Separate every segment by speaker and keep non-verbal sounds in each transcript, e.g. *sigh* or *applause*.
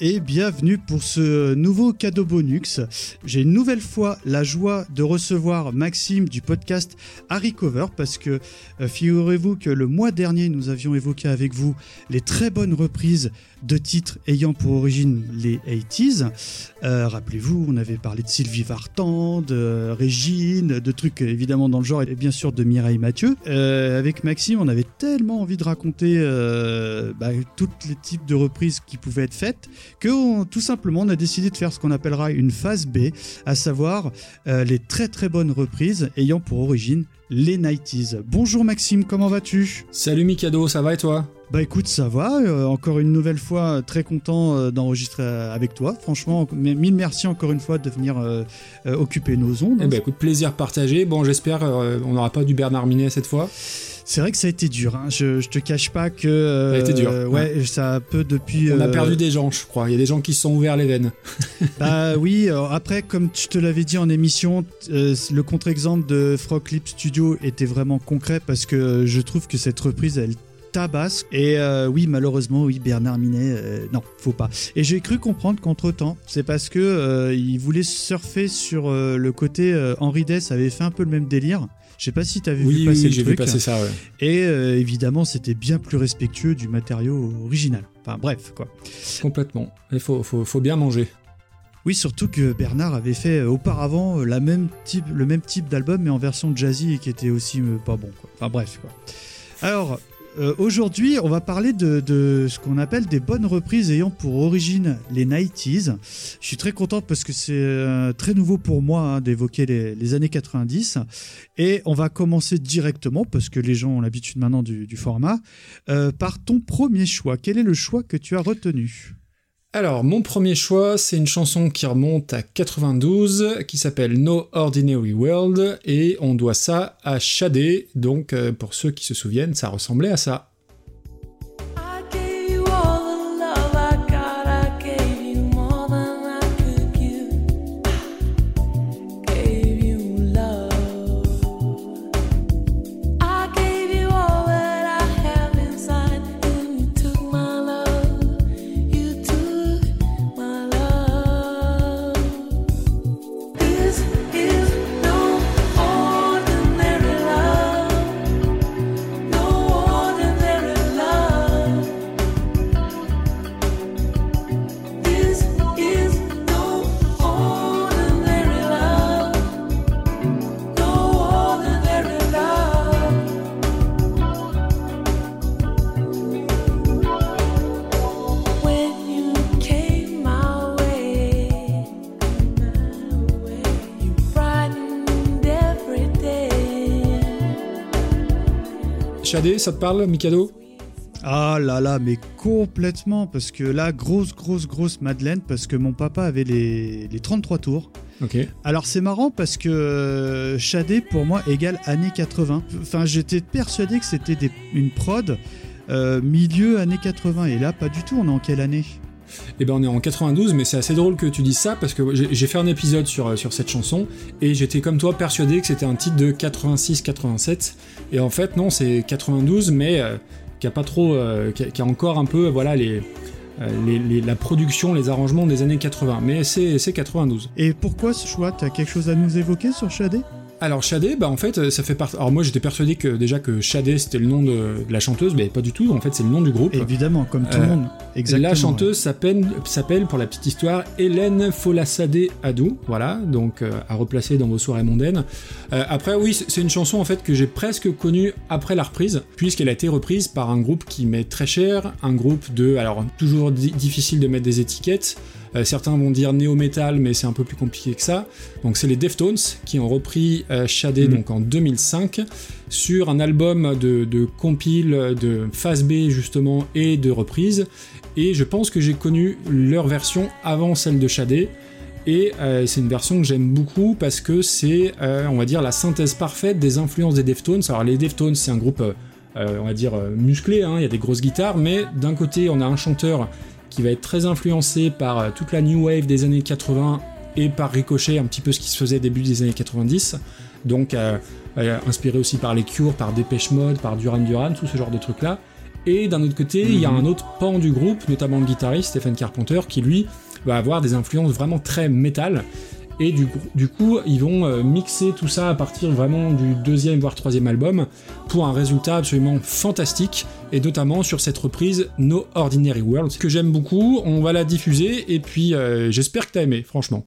Speaker 1: Et bienvenue pour ce nouveau cadeau bonus. J'ai une nouvelle fois la joie de recevoir Maxime du podcast Harry Cover parce que euh, figurez-vous que le mois dernier nous avions évoqué avec vous les très bonnes reprises de titres ayant pour origine les 80s. Euh, Rappelez-vous, on avait parlé de Sylvie Vartan, de Régine, de trucs évidemment dans le genre et bien sûr de Mireille Mathieu. Euh, avec Maxime, on avait tellement envie de raconter euh, bah, tous les types de reprises qui pouvaient être faites que on- tout simplement on a décidé de faire ce qu'on appellera une phase B, à savoir euh, les très très bonnes reprises ayant pour origine les 90s. Bonjour Maxime, comment vas-tu?
Speaker 2: Salut Mikado, ça va et toi?
Speaker 1: Bah écoute, ça va. euh, encore une nouvelle fois, euh, très content euh, d'enregistrer avec toi. Franchement, mille merci encore une fois de venir euh, occuper nos ondes.
Speaker 2: Eh ben écoute, plaisir partagé. Bon, j'espère on n'aura pas du Bernard Minet cette fois.
Speaker 1: C'est vrai que ça a été dur. hein. Je, je te cache pas que euh,
Speaker 2: Ça a été dur,
Speaker 1: ouais, ça a peu depuis.
Speaker 2: On a
Speaker 1: euh,
Speaker 2: perdu des gens, je crois. Il y a des gens qui se sont ouverts les veines. *laughs*
Speaker 1: Bah oui. après, comme je te l'avais dit en émission, euh, le contre-exemple de Frog Clip Studio était vraiment concret parce que je trouve que cette reprise, elle tabasse. Et euh, oui, malheureusement, oui, Bernard Minet, euh, non, faut pas. Et j'ai cru comprendre qu'entre temps, c'est parce que euh, il voulait surfer sur le côté Henri Dess avait fait un peu le même délire. Je sais pas si t'avais vu
Speaker 2: Oui,
Speaker 1: passer
Speaker 2: oui,
Speaker 1: le
Speaker 2: vu passer ça, ouais.
Speaker 1: Et évidemment, c'était bien plus respectueux du matériau original. Enfin bref, quoi.
Speaker 2: Complètement. Il faut, faut, faut bien manger.
Speaker 1: Oui, surtout que Bernard avait fait auparavant la même type, le même type d'album, mais en version jazzy et qui était aussi pas bon. Quoi. Enfin bref. Quoi. Alors, euh, aujourd'hui, on va parler de, ce qu'on appelle des bonnes reprises ayant pour origine les 90s. Je suis très content parce que c'est euh, très nouveau pour moi hein, d'évoquer les, années 90. Et on va commencer directement, parce que les gens ont l'habitude maintenant du, du format, euh, par ton premier choix. Quel est le choix que tu as retenu?
Speaker 2: Alors, mon premier choix, c'est une chanson qui remonte à 92, qui s'appelle No Ordinary World, et on doit ça à Shadé. Donc, euh, pour ceux qui se souviennent, ça ressemblait à ça. Shadé, ça te parle, Mikado?
Speaker 1: Ah là là, mais complètement, parce que là, grosse, grosse, grosse Madeleine, parce que mon papa avait les, les 33 tours.
Speaker 2: Ok.
Speaker 1: Alors c'est marrant parce que euh, Shadé, pour moi, égale années 80. Enfin, j'étais persuadé que c'était une prod euh, milieu années 80, et là, pas du tout, on est en quelle année?
Speaker 2: Eh ben on est en 92, mais c'est assez drôle que tu dises ça parce que j'ai fait un épisode sur, sur cette chanson et j'étais comme toi persuadé que c'était un titre de 86-87 et en fait non c'est 92 mais euh, qui euh, a, encore un peu voilà les, euh, les- la production, les arrangements des années 80, mais c'est c'est 92.
Speaker 1: Et pourquoi ce choix T'as quelque chose à nous évoquer sur Shadé?
Speaker 2: Alors Shadé, bah en fait ça fait partie. Alors moi j'étais persuadé que déjà que Shadé c'était le nom de, de la chanteuse, mais pas du tout. En fait c'est le nom du groupe.
Speaker 1: Évidemment, comme tout
Speaker 2: Euh,
Speaker 1: le monde. Exactement.
Speaker 2: la chanteuse s'appelle, pour la petite histoire, Hélène Folassadé Adou, voilà, donc euh, à replacer dans vos soirées mondaines. Euh, après, oui, c'est une chanson en fait que j'ai presque connue après la reprise, puisqu'elle a été reprise par un groupe qui m'est très cher, un groupe de, alors toujours di- difficile de mettre des étiquettes, Euh, certains vont dire néo-metal, mais c'est un peu plus compliqué que ça. Donc c'est les Deftones qui ont repris euh, Shadé
Speaker 1: Mhm.
Speaker 2: donc en 2005 sur un album de, de compile de phase B justement et de reprise. Et je pense que j'ai connu leur version avant celle de Shadé. Et euh, c'est une version que j'aime beaucoup parce que c'est, euh, on va dire, la synthèse parfaite des influences des Deftones. Alors les Deftones, c'est un groupe, euh, on va dire, musclé, hein, il y a des grosses guitares, mais d'un côté, on a un chanteur qui va être très influencé par euh, toute la new wave des années 80 et par ricochet un petit peu ce qui se faisait début des années 90. Donc euh, euh, inspiré aussi par les Cure, par Dépêche Mode, par Duran Duran, tout ce genre de trucs là. Et d'un autre côté, il y a un autre pan du groupe, notamment le guitariste Stephen Carpenter, qui lui va avoir des influences vraiment très métal. Et du coup, ils vont euh, mixer tout ça à partir vraiment du deuxième voire troisième album pour un résultat absolument fantastique, et notamment sur cette reprise No Ordinary World, que j'aime beaucoup. On va la diffuser, et puis euh, j'espère que t'as aimé, franchement.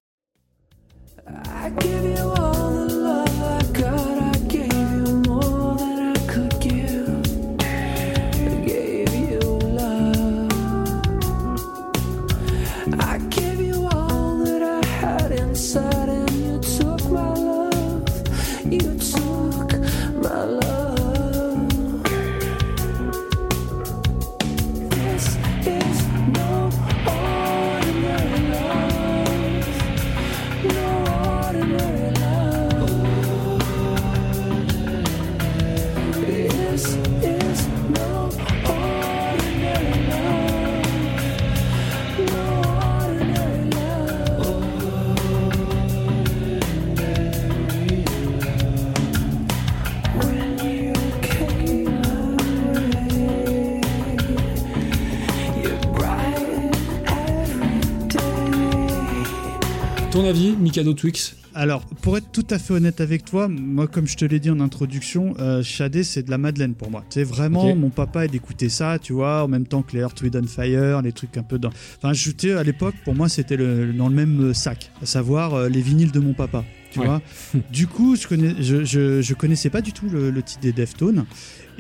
Speaker 2: Avis, Mikado Twix
Speaker 1: Alors, pour être tout à fait honnête avec toi, moi, comme je te l'ai dit en introduction, euh, Shadé, c'est de la Madeleine pour moi. C'est vraiment, mon papa, il écoutait ça, tu vois, en même temps que les Earth, Wind and Fire, les trucs un peu dans. Enfin, je à l'époque, pour moi, c'était dans le même sac, à savoir euh, les vinyles de mon papa. Tu
Speaker 2: Ouais.
Speaker 1: vois *laughs* Du coup, je, connais, je, je, je connaissais pas du tout le, le titre des Deftones.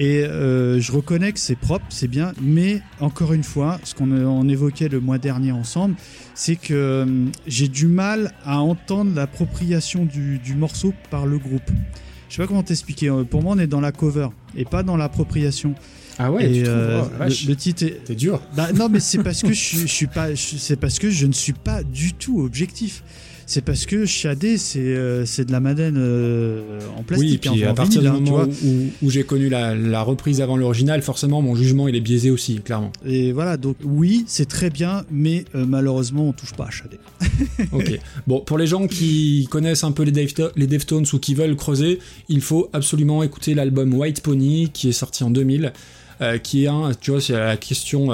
Speaker 1: Et euh, je reconnais que c'est propre, c'est bien, mais encore une fois, ce qu'on on évoquait le mois dernier ensemble, c'est que euh, j'ai du mal à entendre l'appropriation du, du morceau par le groupe. Je sais pas comment t'expliquer. euh, Pour moi, on est dans la cover et pas dans l'appropriation.
Speaker 2: Ah ouais,
Speaker 1: et
Speaker 2: tu trouves
Speaker 1: euh,
Speaker 2: Oh,
Speaker 1: le, le titre est.
Speaker 2: T'es dur.
Speaker 1: Bah, non, mais c'est parce que je, je suis pas. C'est parce que je ne suis pas du tout objectif. C'est parce que Shadé, c'est euh, de la Madeleine euh, en
Speaker 2: Oui,
Speaker 1: plastique.
Speaker 2: et puis
Speaker 1: hein,
Speaker 2: à
Speaker 1: en
Speaker 2: partir
Speaker 1: vinyle,
Speaker 2: du
Speaker 1: hein,
Speaker 2: moment où, où j'ai connu la, la reprise avant l'original, forcément mon jugement il est biaisé aussi, clairement.
Speaker 1: Et voilà, donc oui, c'est très bien, mais euh, malheureusement, on touche pas à Shadé. *laughs*
Speaker 2: Ok. Bon, pour les gens qui connaissent un peu les, Defto- les Deftones ou qui veulent creuser, il faut absolument écouter l'album White Pony qui est sorti en 2000, euh, qui est un, tu vois, c'est la question.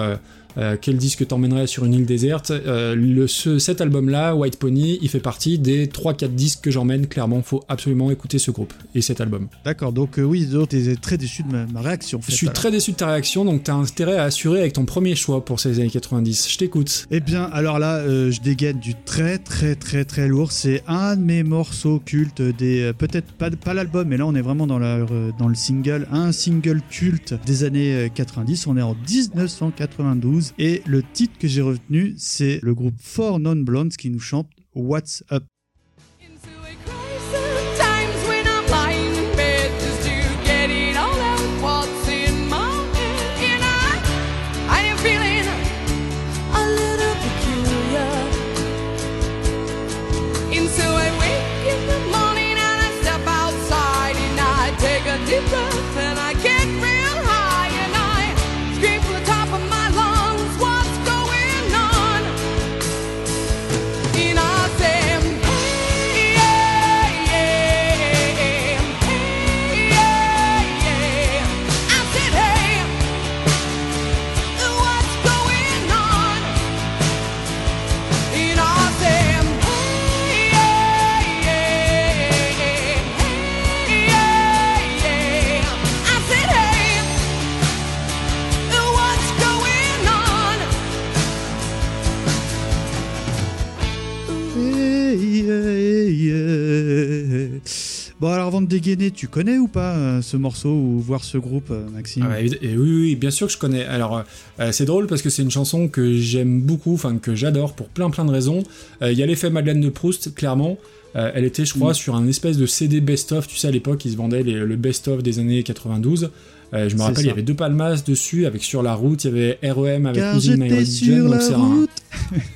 Speaker 2: Euh, quel disque t'emmènerait sur une île déserte Euh, le, ce, Cet album-là, White Pony, il fait partie des 3-4 disques que j'emmène. Clairement, faut absolument écouter ce groupe et cet album.
Speaker 1: D'accord, donc euh, oui, t'es très déçu de ma, ma réaction. en fait,
Speaker 2: Je suis
Speaker 1: alors.
Speaker 2: très déçu de ta réaction, donc t'as intérêt à assurer avec ton premier choix pour ces années 90. Je t'écoute.
Speaker 1: Eh bien, alors là, euh, je dégaine du très très très très lourd. C'est un de mes morceaux cultes des peut-être pas pas l'album, mais là on est vraiment dans la dans le single, un single culte des années euh, 90. On est en 1992 et le titre que j'ai retenu, c'est le groupe Four Non Blondes qui nous chante What's Up. De dégainer, tu connais ou pas euh, ce morceau ou voir ce groupe, euh, Maxime?
Speaker 2: Ah et oui, oui, bien sûr que je connais. Alors, euh, c'est drôle parce que c'est une chanson que j'aime beaucoup, enfin que j'adore pour plein plein de raisons. Il y a l'effet Madeleine de Proust, clairement. Elle était, je crois,
Speaker 1: Mm.
Speaker 2: sur un espèce de CD best-of. Tu sais, à l'époque, ils se vendaient les- le best-of des années 92. Euh, je me rappelle, il y avait deux palmas dessus, avec Sur la route, il y avait REM avec
Speaker 1: Car
Speaker 2: Losing My Religion.
Speaker 1: sur
Speaker 2: donc c'est un-. *laughs*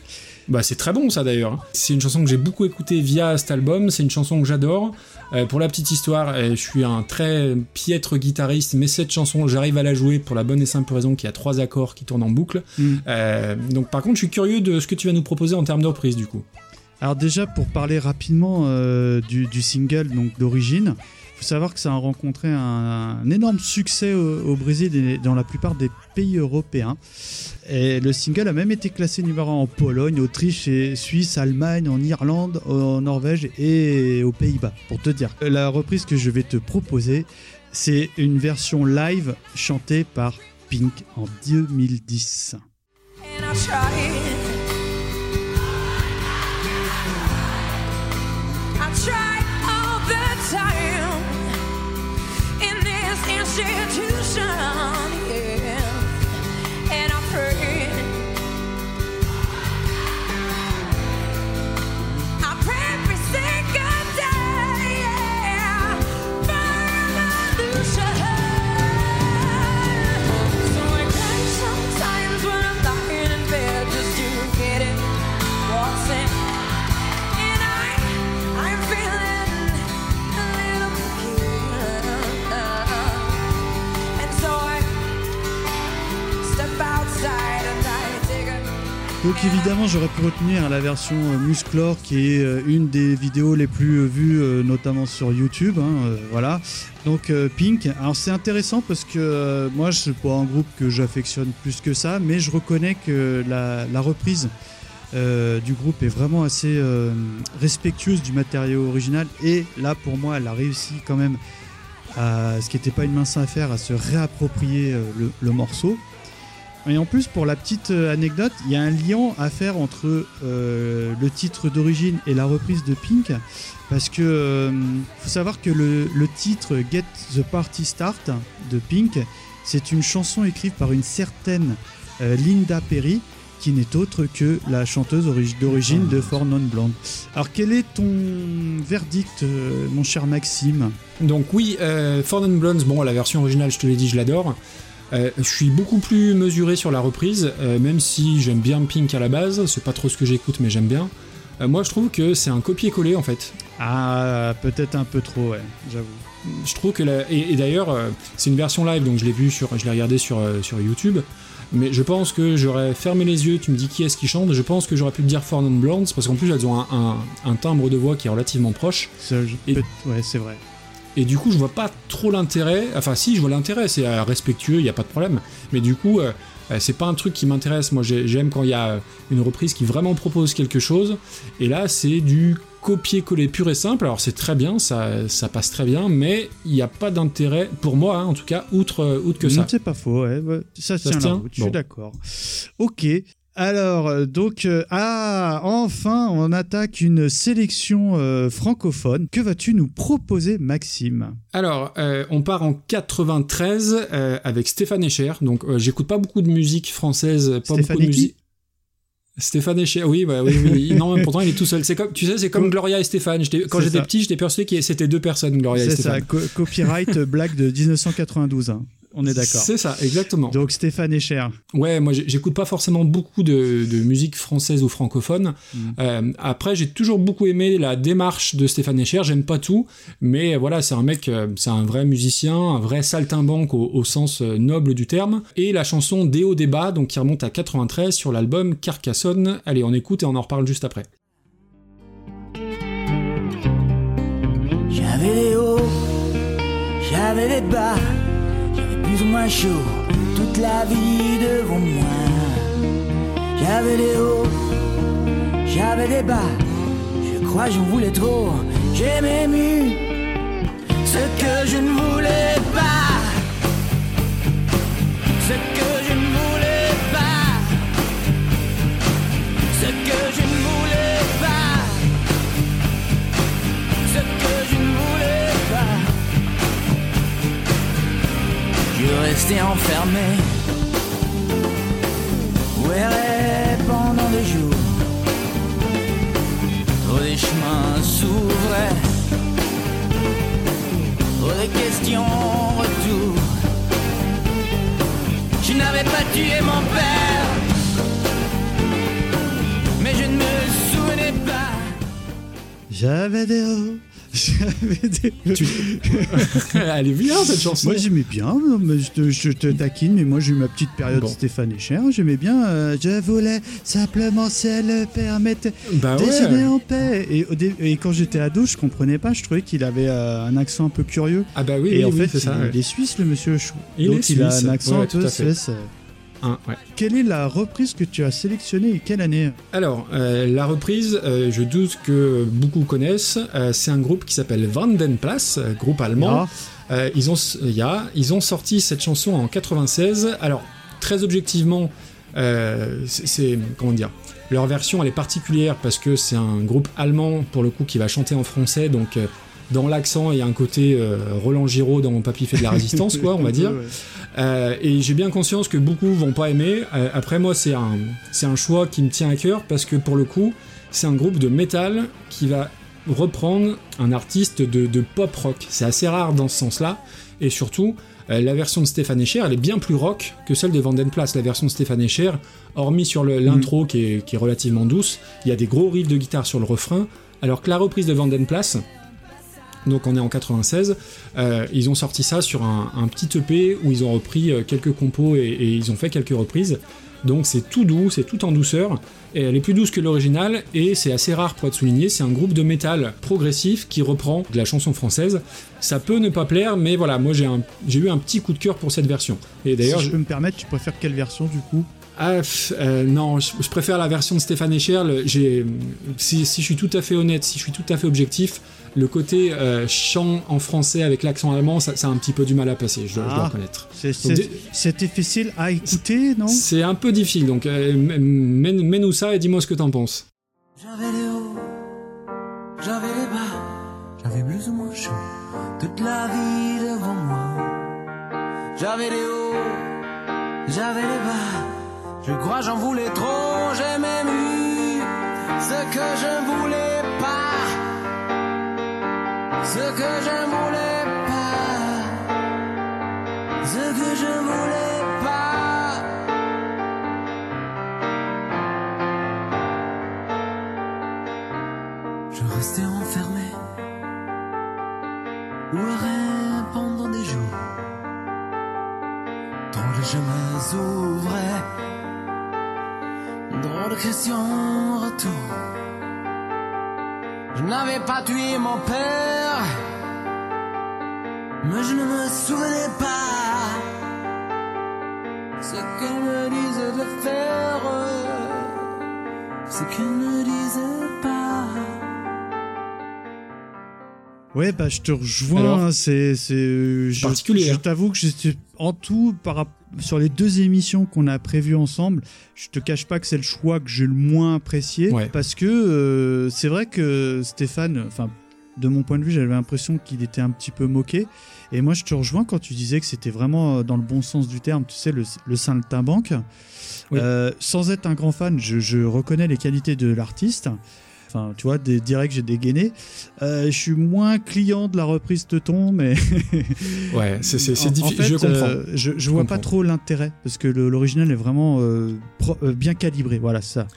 Speaker 2: Bah, c'est très bon ça d'ailleurs. C'est une chanson que j'ai beaucoup écoutée via cet album, c'est une chanson que j'adore. Euh, pour la petite histoire, euh, je suis un très piètre guitariste, mais cette chanson, j'arrive à la jouer pour la bonne et simple raison qu'il y a trois accords qui tournent en boucle.
Speaker 1: Mm.
Speaker 2: Euh, donc par contre, je suis curieux de ce que tu vas nous proposer en termes de reprise du coup.
Speaker 1: Alors déjà, pour parler rapidement euh, du, du single donc d'origine, faut savoir que ça a rencontré un, énorme succès au, Brésil et dans la plupart des pays européens. Et le single a même été classé numéro 1 en Pologne, Autriche, et Suisse, Allemagne, en Irlande, en Norvège et aux Pays-Bas, pour te dire. La reprise que je vais te proposer, c'est une version live chantée par Pink en 2010.
Speaker 3: And Institution.
Speaker 1: J'aurais pu retenir la version euh, Musclor, qui est euh, une des vidéos les plus euh, vues, notamment sur YouTube. hein, voilà. Donc Pink. Alors c'est intéressant parce que moi, je suis pas un groupe que j'affectionne plus que ça, mais je reconnais que la, reprise du groupe est vraiment assez respectueuse du matériau original. Et là, pour moi, elle a réussi quand même à ce qui n'était pas une mince affaire, à se réapproprier le morceau. Et en plus, pour la petite euh, anecdote, il y a un lien à faire entre euh, le titre d'origine et la reprise de Pink, parce que euh, faut savoir que le, titre Get the Party Start de Pink, c'est une chanson écrite par une certaine euh, Linda Perry, qui n'est autre que la chanteuse origi- d'origine de For Non Blonde. Alors, quel est ton verdict, mon cher Maxime?
Speaker 2: Donc oui, Ford and Blondes, bon, la version originale, je te l'ai dit, je l'adore. Euh, je suis beaucoup plus mesuré sur la reprise, euh, même si j'aime bien Pink à la base, c'est pas trop ce que j'écoute, mais j'aime bien. Euh, moi, je trouve que c'est un copier-coller en fait.
Speaker 1: Ah, peut-être un peu trop, ouais, j'avoue.
Speaker 2: Je trouve que la... et, et d'ailleurs, c'est une version live, donc je l'ai vu sur, je l'ai regardé sur sur YouTube. Mais je pense que j'aurais fermé les yeux. Tu me dis qui est-ce qui chante Je pense que j'aurais pu te dire Ford and Blondes parce qu'en plus elles ont un, un- un timbre de voix qui est relativement proche.
Speaker 1: Ça, je-
Speaker 2: Et-
Speaker 1: Ouais, c'est vrai.
Speaker 2: Et du coup, je vois pas trop l'intérêt. Enfin, si, je vois l'intérêt, c'est euh, respectueux, il y a pas de problème. Mais du coup, euh, euh, c'est pas un truc qui m'intéresse. Moi, j'ai- j'aime quand il y a une reprise qui vraiment propose quelque chose. Et là, c'est du copier-coller pur et simple. Alors, c'est très bien, ça, ça passe très bien, mais il n'y a pas d'intérêt, pour moi, hein, en tout cas, outre, euh, outre que ça.
Speaker 1: C'est pas faux, ouais, ça,
Speaker 2: Ça
Speaker 1: tient la route, je
Speaker 2: Bon.
Speaker 1: suis d'accord. Ok. Alors, euh, donc, euh, ah, enfin, on attaque une sélection euh, francophone. Que vas-tu nous proposer, Maxime?
Speaker 2: Alors, euh, on part en 93 euh, avec Stéphane Echer. Donc, j'écoute pas beaucoup de musique française, pas
Speaker 1: Stéphane
Speaker 2: beaucoup de musique. Stéphane Echer, oui, bah, oui, oui. non, mais pourtant il est tout seul. C'est comme, tu sais, c'est comme Gloria et Stéphane. Quand j'étais petit, j'étais persuadé que c'était deux personnes, Gloria et
Speaker 1: C'est ça,
Speaker 2: Stéphane.
Speaker 1: co- copyright blague de 1992. hein. On est d'accord.
Speaker 2: C'est ça, exactement.
Speaker 1: Donc, Stéphane Echer.
Speaker 2: Ouais, moi j'écoute pas forcément beaucoup de, de musique française ou francophone.
Speaker 1: Mm.
Speaker 2: Euh, après, j'ai toujours beaucoup aimé la démarche de Stéphane Echer. J'aime pas tout, mais voilà, c'est un mec, euh, c'est un vrai musicien, un vrai saltimbanque au, au sens euh, noble du terme. Et la chanson Déo débat, donc qui remonte à 93 sur l'album Carcassonne. Allez, on écoute et on en reparle juste après.
Speaker 4: J'avais des hauts, j'avais des bas, plus ou moins chaud toute la vie devant moi. J'avais des hauts, j'avais des bas, je crois j'en voulais trop, j'ai même ce que je ne voulais pas. Fermée. Où errait pendant des jours. Trop des chemins s'ouvraient. Trop des questions retour. Je n'avais pas tué mon père. Mais je ne me souvenais pas.
Speaker 1: J'avais des hauts, *laughs* j'avais des *laughs*
Speaker 2: Elle est bien cette chanson.
Speaker 1: Moi j'aimais bien, mais je, te, je te taquine, mais moi j'ai eu ma petite période
Speaker 2: Bon.
Speaker 1: Stéphane Echer, j'aimais bien. euh, je voulais simplement si elle le permettait
Speaker 2: bah
Speaker 1: déjeuner
Speaker 2: ouais.
Speaker 1: en paix. Et, quand j'étais ado, je comprenais pas, je trouvais qu'il avait euh, un accent un peu curieux.
Speaker 2: Ah bah oui,
Speaker 1: et
Speaker 2: oui,
Speaker 1: en
Speaker 2: oui,
Speaker 1: fait,
Speaker 2: c'est ça.
Speaker 1: il,
Speaker 2: ouais.
Speaker 1: il est suisse le monsieur Chou.
Speaker 2: Il
Speaker 1: Donc
Speaker 2: est
Speaker 1: il a un accent
Speaker 2: ouais,
Speaker 1: un peu suisse.
Speaker 2: Ouais.
Speaker 1: Quelle est la reprise que tu as sélectionnée et quelle année
Speaker 2: Alors, euh, la reprise, euh, je doute que beaucoup connaissent, euh, c'est un groupe qui s'appelle Vandenplas, euh, groupe allemand.
Speaker 1: Ah,
Speaker 2: ils, ont, il y a, ils ont sorti cette chanson en 96. Alors, très objectivement, c'est-. Comment dire Leur version, elle est particulière parce que c'est un groupe allemand, pour le coup, qui va chanter en français. Donc, dans l'accent, a un côté euh, Roland Giraud dans Mon Papy fait de la résistance, quoi, on va *laughs* dire. Euh, et j'ai bien conscience que beaucoup vont pas aimer. Euh, après moi, c'est un, c'est un choix qui me tient à cœur parce que pour le coup, c'est un groupe de métal qui va reprendre un artiste de, de pop rock. C'est assez rare dans ce sens-là. Et surtout, la version de Stéphane Echer, elle est bien plus rock que celle de Vandenplas. La version de Stéphane Echer, hormis sur l'intro qui, est, qui est relativement douce, il y a des gros riffs de guitare sur le refrain. Alors que la reprise de Vandenplas, donc on est en 96, euh, ils ont sorti ça sur un, un petit EP où ils ont repris euh, quelques compos et, et ils ont fait quelques reprises. Donc c'est tout doux, c'est tout en douceur, et elle est plus douce que l'original, et c'est assez rare pour être souligné, c'est un groupe de métal progressif qui reprend de la chanson française. Ça peut ne pas plaire, mais voilà, moi j'ai eu un petit coup de cœur pour cette version. Et d'ailleurs,
Speaker 1: si je peux me permettre, tu préfères quelle version du coup?
Speaker 2: Ah, euh, non, je, je préfère la version de Stéphane Echer. le- J'ai, si, si je suis tout à fait honnête, si je suis tout à fait objectif, le côté euh, chant en français avec l'accent allemand, ça, ça a un petit peu du mal à passer, je, dois- je dois
Speaker 1: Ah.
Speaker 2: reconnaître.
Speaker 1: C'est- facile à écouter, non?
Speaker 2: C'est un peu difficile, donc euh, mène- mène-nous ça et dis-moi ce que t'en penses.
Speaker 4: J'avais les hauts, j'avais les bas, j'avais plus ou moins chaud, toute la vie devant moi. J'avais les hauts, j'avais les bas, je crois j'en voulais trop, j'ai même eu ce que je voulais ce que je voulais pas, ce que je voulais pas. Je restais enfermé ou arrêt pendant des jours. Trop de chemins s'ouvraient, trop de questions en retour. Je n'avais pas tué mon père, mais je ne me souvenais pas ce qu'il me disait de faire, ce qu'il me disait pas.
Speaker 1: Ouais, bah je te rejoins. Hein, c'est, c'est, euh, je,
Speaker 2: Particulier,
Speaker 1: Je
Speaker 2: hein.
Speaker 1: t'avoue que j'étais en tout par sur les deux émissions qu'on a prévues ensemble. Je te cache pas que c'est le choix que j'ai le moins apprécié
Speaker 2: Ouais.
Speaker 1: parce que euh, c'est vrai que Stéphane, enfin de mon point de vue, j'avais l'impression qu'il était un petit peu moqué. Et moi, je te rejoins quand tu disais que c'était vraiment euh, dans le bon sens du terme. Tu sais, le, le saltimbanque.
Speaker 2: Oui.
Speaker 1: Euh, sans être un grand fan, je, je reconnais les qualités de l'artiste. Enfin, tu vois, des, direct, j'ai dégainé. Euh, je suis moins client de la reprise de ton, mais *laughs*
Speaker 2: Ouais, c'est,
Speaker 1: En-
Speaker 2: difficile.
Speaker 1: fait,
Speaker 2: je comprends.
Speaker 1: euh, je, je vois pas trop l'intérêt parce que l'original est vraiment euh, pro- bien calibré. Voilà, c'est ça.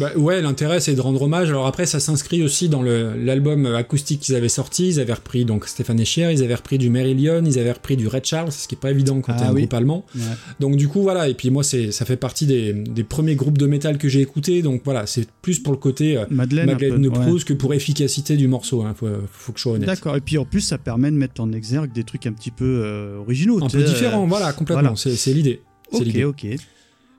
Speaker 2: Bah, ouais, l'intérêt c'est de rendre hommage. Alors après, ça s'inscrit aussi dans l'album acoustique qu'ils avaient sorti. Ils avaient repris donc Stéphane Echer, ils avaient repris du Marillion, ils avaient repris du Red Charles, ce qui est pas évident quand
Speaker 1: Ah
Speaker 2: t'es un
Speaker 1: oui.
Speaker 2: groupe allemand. Donc du coup voilà. Et puis moi, c'est ça fait partie des, des premiers groupes de métal que j'ai écouté. Donc voilà, c'est plus pour le côté euh,
Speaker 1: Madeleine.
Speaker 2: Madeleine
Speaker 1: ouais.
Speaker 2: Que pour efficacité du morceau. Hein, faut, faut que je sois honnête.
Speaker 1: D'accord. Et puis en plus, ça permet de mettre en exergue des trucs un petit peu euh, originaux.
Speaker 2: Un peu
Speaker 1: sais,
Speaker 2: différent,
Speaker 1: euh,
Speaker 2: voilà, complètement.
Speaker 1: voilà.
Speaker 2: C'est l'idée.
Speaker 1: Ok, ok.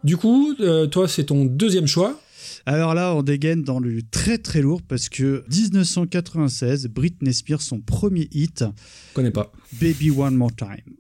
Speaker 2: Du coup, euh, toi, c'est ton deuxième choix.
Speaker 1: Alors là, on dégaine dans le très très lourd parce que 1996, Britney Spears, son premier hit,
Speaker 2: Je connais pas.
Speaker 1: Baby One More Time.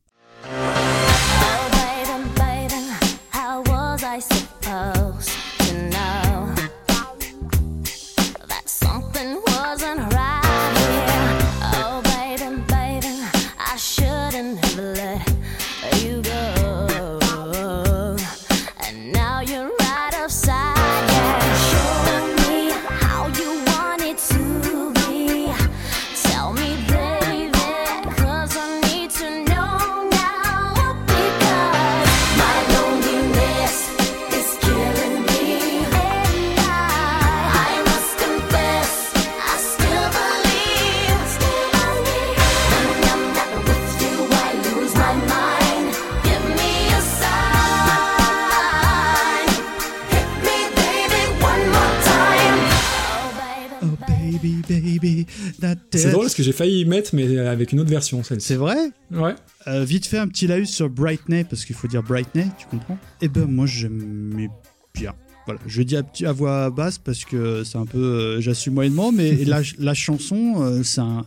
Speaker 2: Parce que j'ai failli y mettre, mais avec une autre version, celle-ci.
Speaker 1: C'est vrai
Speaker 2: Ouais.
Speaker 1: Euh, Vite fait un petit laïus sur Brightney, parce qu'il faut dire Brightney, tu comprends Eh ben moi j'aimais bien. Voilà, je dis à, voix basse parce que c'est un peu, euh, j'assume moyennement, mais *laughs* la, la chanson, euh, c'est un,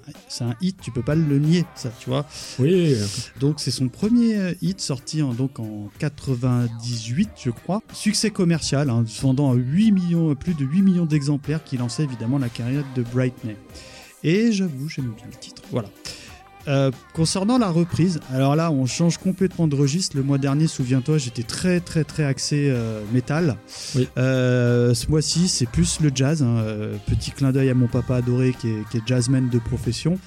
Speaker 1: hit, tu peux pas le nier, ça, tu vois.
Speaker 2: Oui.
Speaker 1: Donc c'est son premier hit sorti en, donc en 98, je crois. Succès commercial, hein, vendant à 8 millions, plus de 8 millions d'exemplaires qui lançait évidemment la carrière de Brightney. Et j'avoue, j'aime bien le titre. Voilà. Euh, concernant la reprise, alors là, on change complètement de registre. Le mois dernier, souviens-toi, j'étais très très très axé euh, métal.
Speaker 2: Oui.
Speaker 1: Euh, ce mois-ci, c'est plus le jazz. hein. Euh, petit clin d'œil à mon papa adoré qui est, qui est jazzman de profession.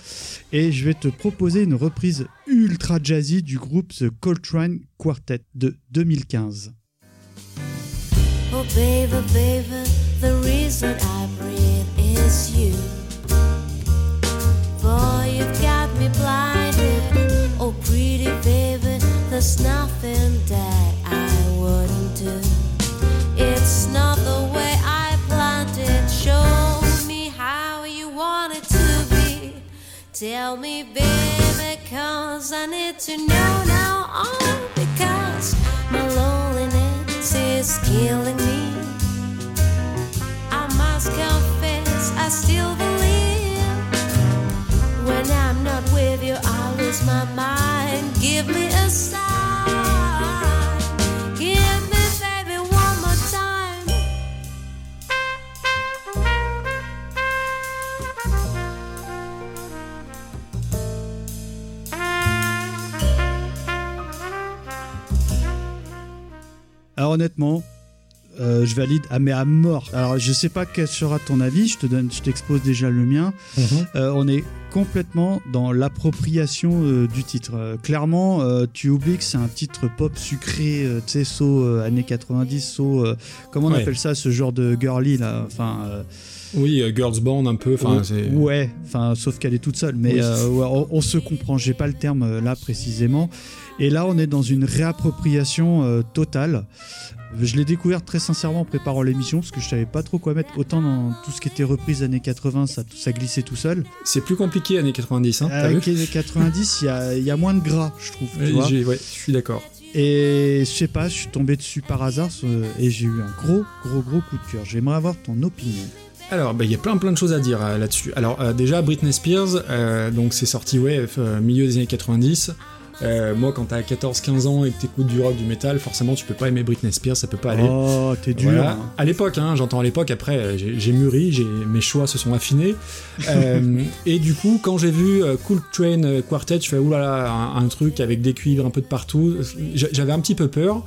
Speaker 1: Et je vais te proposer une reprise ultra jazzy du groupe The Coltrane Quartet de 2015.
Speaker 5: Oh, baby, baby, the reason I breathe is you. There's nothing that I wouldn't do. It's not the way I planned it. Show me how you want it to be. Tell me, baby, cause I need to know now. Oh, because my loneliness is killing me. I must confess, I still believe when I'm not with you, I lose my mind.
Speaker 1: Honnêtement, euh, je valide, ah, mais à mort. Alors je sais pas quel sera ton avis, je te donne, je t'expose déjà le mien. Euh, on est complètement dans l'appropriation euh, du titre. Clairement, tu oublies que c'est un titre pop sucré, tu sais, saut années 90, saut, comment on
Speaker 2: Ouais.
Speaker 1: appelle ça, ce genre de girly là, enfin.
Speaker 2: Oui, euh, Girls Band un peu. Enfin.
Speaker 1: Ouais, enfin, sauf qu'elle est toute seule. Mais
Speaker 2: Oui.
Speaker 1: euh, ouais, on, on se comprend. J'ai pas le terme là précisément. Et là, on est dans une réappropriation euh, totale. Je l'ai découvert très sincèrement en préparant l'émission parce que je savais pas trop quoi mettre. Autant dans tout ce qui était reprise années 80, ça, ça glissait tout seul.
Speaker 2: C'est plus compliqué années 90, hein,
Speaker 1: Avec
Speaker 2: vu
Speaker 1: les 90, il y a, il y a moins de gras, je trouve. tu
Speaker 2: Oui,
Speaker 1: vois.
Speaker 2: Ouais, je suis d'accord.
Speaker 1: Et je sais pas, je suis tombé dessus par hasard euh, et j'ai eu un gros, gros, gros coup de cœur. J'aimerais avoir ton opinion.
Speaker 2: Alors, bah, il y a plein plein de choses à dire euh, là-dessus. Alors, euh, déjà, Britney Spears, euh, donc c'est sorti, ouais, euh, milieu des années 90. Euh, moi, quand t'as 14-15 ans et que t'écoutes du rock, du métal, forcément, tu peux pas aimer Britney Spears, ça peut pas aller.
Speaker 1: Oh, t'es dur.
Speaker 2: Voilà.
Speaker 1: hein.
Speaker 2: À l'époque, hein, j'entends à l'époque, après euh, j'ai mûri, mes choix se sont affinés. *laughs* Euh, et du coup, quand j'ai vu Cool Train Quartet, je fais oulala, un, un truc avec des cuivres un peu de partout. J'a- J'avais un petit peu peur.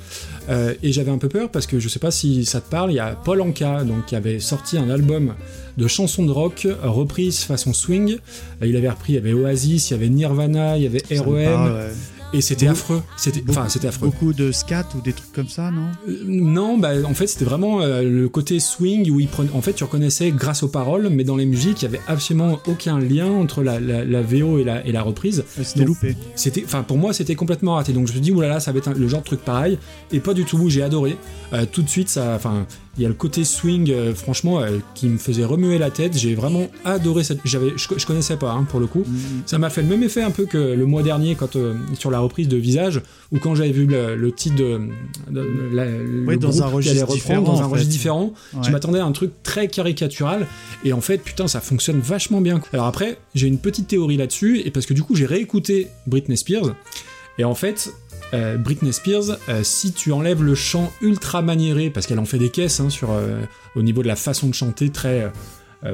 Speaker 2: Euh, et j'avais un peu peur parce que je sais pas si ça te parle, il y a Paul Anka donc, qui avait sorti un album de chansons de rock reprises façon swing. Euh, il avait repris, il y avait Oasis, il y avait Nirvana, il y avait
Speaker 1: ouais.
Speaker 2: Et c'était affreux. C'était, enfin, c'était affreux.
Speaker 1: Beaucoup de scat ou des trucs comme ça, non?
Speaker 2: Euh, Non, bah en fait c'était vraiment euh, le côté swing où il prenait. En fait, tu reconnaissais grâce aux paroles, mais dans les musiques, il y avait absolument aucun lien entre la, la, la VO et la, et la reprise.
Speaker 1: C'était loupé.
Speaker 2: C'était, enfin pour moi, c'était complètement raté. Donc je me dis oulala, ça va être un- le genre de truc pareil. Et pas du tout. J'ai adoré. Euh, tout de suite, ça, enfin, il y a le côté swing, euh, franchement, euh, qui me faisait remuer la tête. J'ai vraiment adoré cette. J'avais, je, je connaissais pas hein, pour le coup. Ça m'a fait le même effet un peu que le mois dernier quand euh, sur la reprise de Visage ou quand j'avais vu le, le titre de, de- de- la- le
Speaker 1: Oui, dans
Speaker 2: groupe
Speaker 1: un
Speaker 2: qui
Speaker 1: registre
Speaker 2: allait reprendre
Speaker 1: différent,
Speaker 2: dans un registre différent. Je m'attendais à un truc très caricatural et en fait putain ça fonctionne vachement bien. Alors après j'ai une petite théorie là-dessus et parce que du coup j'ai réécouté Britney Spears et en fait euh, Britney Spears, euh, si tu enlèves le chant ultra maniéré, parce qu'elle en fait des caisses hein, sur, euh, au niveau de la façon de chanter très,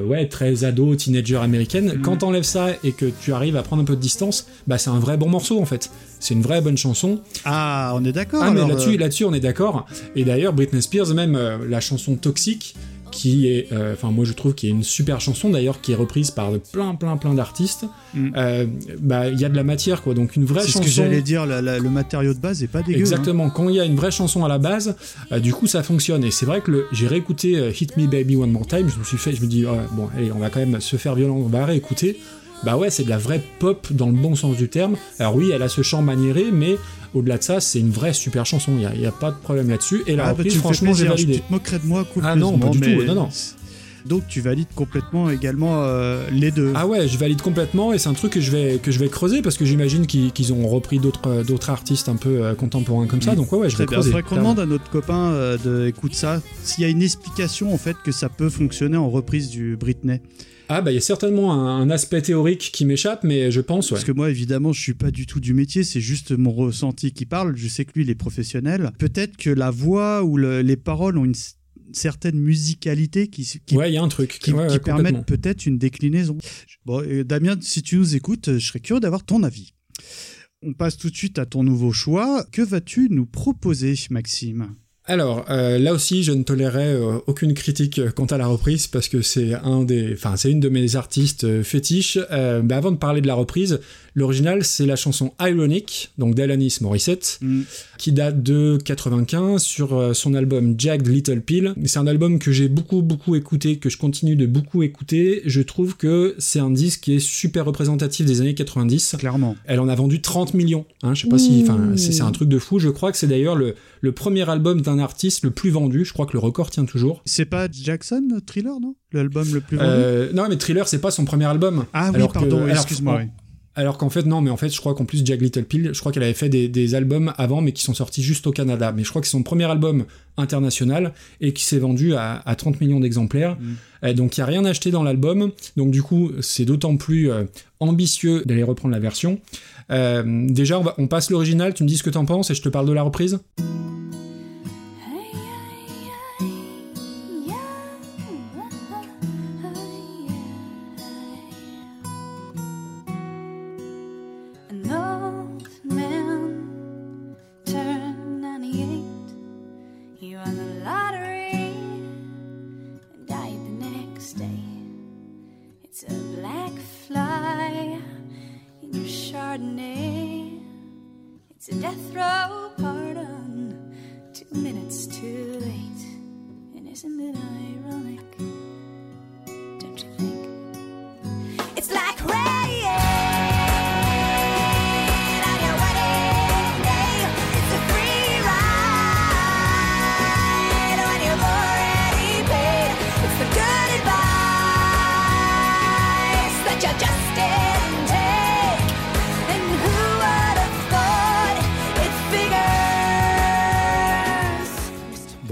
Speaker 2: ouais, très ado, teenager américaine,
Speaker 1: Mhm.
Speaker 2: quand t'enlèves ça et que tu arrives à prendre un peu de distance, bah c'est un vrai bon morceau en fait. C'est une vraie bonne chanson.
Speaker 1: Ah, on est d'accord.
Speaker 2: Ah mais là-dessus, là-dessus on est d'accord. Et d'ailleurs Britney Spears même la chanson Toxic qui est, euh, enfin moi je trouve qu'il y a une super chanson d'ailleurs qui est reprise par plein plein plein d'artistes.
Speaker 1: Mm.
Speaker 2: Euh, bah il y a de la matière quoi, donc une vraie
Speaker 1: c'est ce
Speaker 2: chanson.
Speaker 1: que j'allais dire. la- la- le matériau de base est pas dégueu. hein.
Speaker 2: Exactement, quand il y a une vraie chanson à la base, euh, du coup ça fonctionne. Et c'est vrai que le- j'ai réécouté euh, Hit Me Baby One More Time, je me suis fait, je me dis, bon, allez, on va quand même se faire violent, on va réécouter. Bah ouais, c'est de la vraie pop dans le bon sens du terme. Alors oui, elle a ce chant maniéré, mais au-delà de ça, c'est une vraie super chanson. Il n'y a, pas de problème là-dessus. Et la
Speaker 1: Ah, bah,
Speaker 2: reprise, franchement, j'ai validé.
Speaker 1: Tu te moquerais de moi,
Speaker 2: Ah non, pas du tout, non, non.
Speaker 1: Donc tu valides complètement également euh, les deux.
Speaker 2: Ah ouais, je valide complètement et c'est un truc que je vais, que je vais creuser parce que j'imagine qu'ils ont repris d'autres euh, d'autres artistes un peu euh, contemporains comme ça.
Speaker 1: Mm.
Speaker 2: Donc ouais, ouais, je vais creuser.
Speaker 1: faudrait qu'on demande à notre copain euh, de écoute ça, s'il y a une explication en fait que ça peut fonctionner en reprise du Britney.
Speaker 2: Ah bah il y a certainement un, un aspect théorique qui m'échappe, mais je pense, ouais.
Speaker 1: Parce que moi, évidemment, je suis pas du tout du métier, c'est juste mon ressenti qui parle. Je sais que lui, il est professionnel. Peut-être que la voix ou le- les paroles ont une certaine musicalité qui, qui,
Speaker 2: Ouais, il y a un truc
Speaker 1: qui,
Speaker 2: ouais,
Speaker 1: qui permettent peut-être une déclinaison. Bon, Damien, si tu nous écoutes, je serais curieux d'avoir ton avis. On passe tout de suite à ton nouveau choix. Que vas-tu nous proposer, Maxime?
Speaker 2: Alors euh, là aussi, je ne tolérerai euh, aucune critique euh, quant à la reprise parce que c'est un des, enfin c'est une de mes artistes euh, fétiches. Euh, bah, avant de parler de la reprise, l'original c'est la chanson Ironic, donc d'Alanis Morissette,
Speaker 1: Mm.
Speaker 2: qui date de 95 sur euh, son album Jagged Little Pill. C'est un album que j'ai beaucoup beaucoup écouté, que je continue de beaucoup écouter. Je trouve que c'est un disque qui est super représentatif des années 90.
Speaker 1: Clairement.
Speaker 2: Elle en a vendu 30 millions. Hein, je sais pas si, enfin, c'est c'est un truc de fou. Je crois que c'est d'ailleurs le, le premier album d'un artiste le plus vendu. Je crois que le record tient toujours.
Speaker 1: C'est pas Jackson, Thriller, non? L'album le plus vendu?
Speaker 2: Euh, non, mais Thriller, c'est pas son premier album.
Speaker 1: Ah oui,
Speaker 2: alors
Speaker 1: pardon, excuse-moi.
Speaker 2: Alors qu'en fait, non, mais en fait, je crois qu'en plus, Jack Little Pill, je crois qu'elle avait fait des, des albums avant, mais qui sont sortis juste au Canada. Mais je crois que c'est son premier album international et qui s'est vendu à, à 30 millions d'exemplaires. Euh, donc, il n'y a rien acheté dans l'album. Donc, du coup, c'est d'autant plus euh, ambitieux d'aller reprendre la version. Euh, déjà, on, va- on passe l'original, tu me dis ce que t'en penses et je te parle de la reprise.
Speaker 6: Lottery and died the next day. It's a black fly in your Chardonnay. It's a death row pardon, two minutes too late. And isn't it ironic?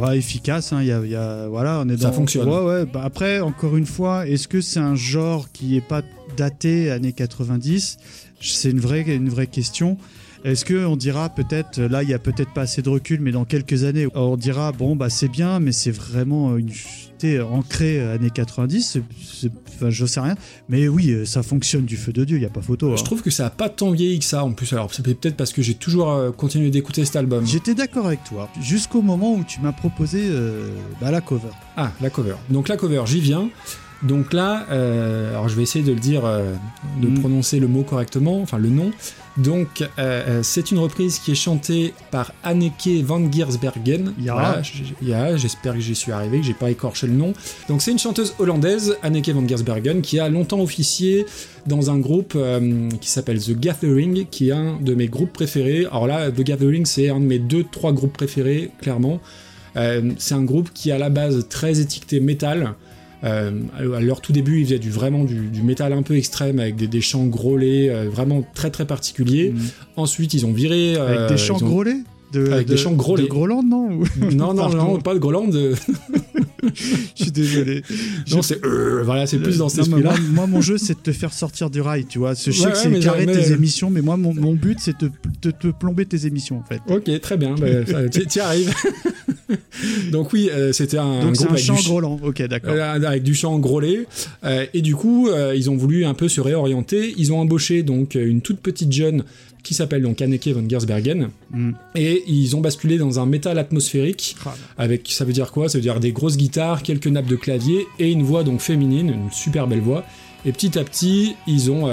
Speaker 1: Bah, efficace, hein, il y a, il y a- voilà, on est
Speaker 2: Ça
Speaker 1: dans-
Speaker 2: fonctionne.
Speaker 1: Ouais, ouais. Bah, après, encore une fois, est-ce que c'est un genre qui est pas daté années 90 C'est une vraie, une vraie question. Est-ce que on dira peut-être, là, il y a peut-être pas assez de recul, mais dans quelques années, on dira bon, bah c'est bien, mais c'est vraiment une ancré années 90. c'est- c'est- Enfin, je sais rien, mais oui, ça fonctionne du feu de Dieu. Il y a pas photo. hein.
Speaker 2: Je trouve que ça a pas tant vieilli que ça en plus. Alors, c'est peut-être parce que j'ai toujours euh, continué d'écouter cet album.
Speaker 1: J'étais d'accord avec toi jusqu'au moment où tu m'as proposé euh, bah, la cover.
Speaker 2: Ah, la cover. Donc la cover, j'y viens. Donc là, euh, alors je vais essayer de le dire, euh, de
Speaker 1: Mm.
Speaker 2: prononcer le mot correctement, enfin le nom. Donc euh, c'est une reprise qui est chantée par Anneke van Giersbergen.
Speaker 1: Ya.
Speaker 2: Voilà, j'espère que j'y suis arrivé, que j'ai pas écorché le nom. Donc c'est une chanteuse hollandaise, Anneke van Giersbergen, qui a longtemps officié dans un groupe qui s'appelle The Gathering, qui est un de mes groupes préférés. Alors là, The Gathering, c'est un de mes deux, trois groupes préférés, clairement. C'est un groupe qui est à la base très étiqueté métal. Euh, à leur tout début, ils faisaient du, vraiment du, du métal un peu extrême avec des, des chants grôlés, euh, vraiment très très particuliers.
Speaker 1: Mm.
Speaker 2: Ensuite, ils ont viré.
Speaker 1: Avec
Speaker 2: euh,
Speaker 1: des chants
Speaker 2: ont-
Speaker 1: grôlés de,
Speaker 2: Avec des
Speaker 1: de-
Speaker 2: chants grôlés.
Speaker 1: De Groland, non *laughs*
Speaker 2: Non, non, non, pas de Groland. euh, *laughs*
Speaker 1: Je *laughs* suis désolé.
Speaker 2: non, c'est euh, voilà, c'est plus dans cet esprit-là.
Speaker 1: moi, moi, mon jeu, c'est de te faire sortir du rail, tu vois. Je sais
Speaker 2: Ouais,
Speaker 1: que
Speaker 2: ouais,
Speaker 1: c'est
Speaker 2: mais
Speaker 1: carré tes
Speaker 2: mais-
Speaker 1: émissions, mais moi, mon, mon but, c'est de te, te plomber tes émissions, en fait.
Speaker 2: Ok, très bien, bah, tu y arrives. *laughs* Donc oui, euh, c'était un,
Speaker 1: Donc,
Speaker 2: groupe
Speaker 1: un
Speaker 2: avec
Speaker 1: chant
Speaker 2: du ch-
Speaker 1: Groland. Ok, d'accord.
Speaker 2: Euh, avec du chant grôlé. Euh, et du coup, euh, ils ont voulu un peu se réorienter. Ils ont embauché donc une toute petite jeune qui s'appelle donc Anneke van Giersbergen.
Speaker 1: Mm.
Speaker 2: Et ils ont basculé dans un métal atmosphérique.
Speaker 1: Ah,
Speaker 2: Avec, ça veut dire quoi? Ça veut dire des grosses guitares, quelques nappes de clavier et une voix donc féminine, une super belle voix. Et petit à petit, ils ont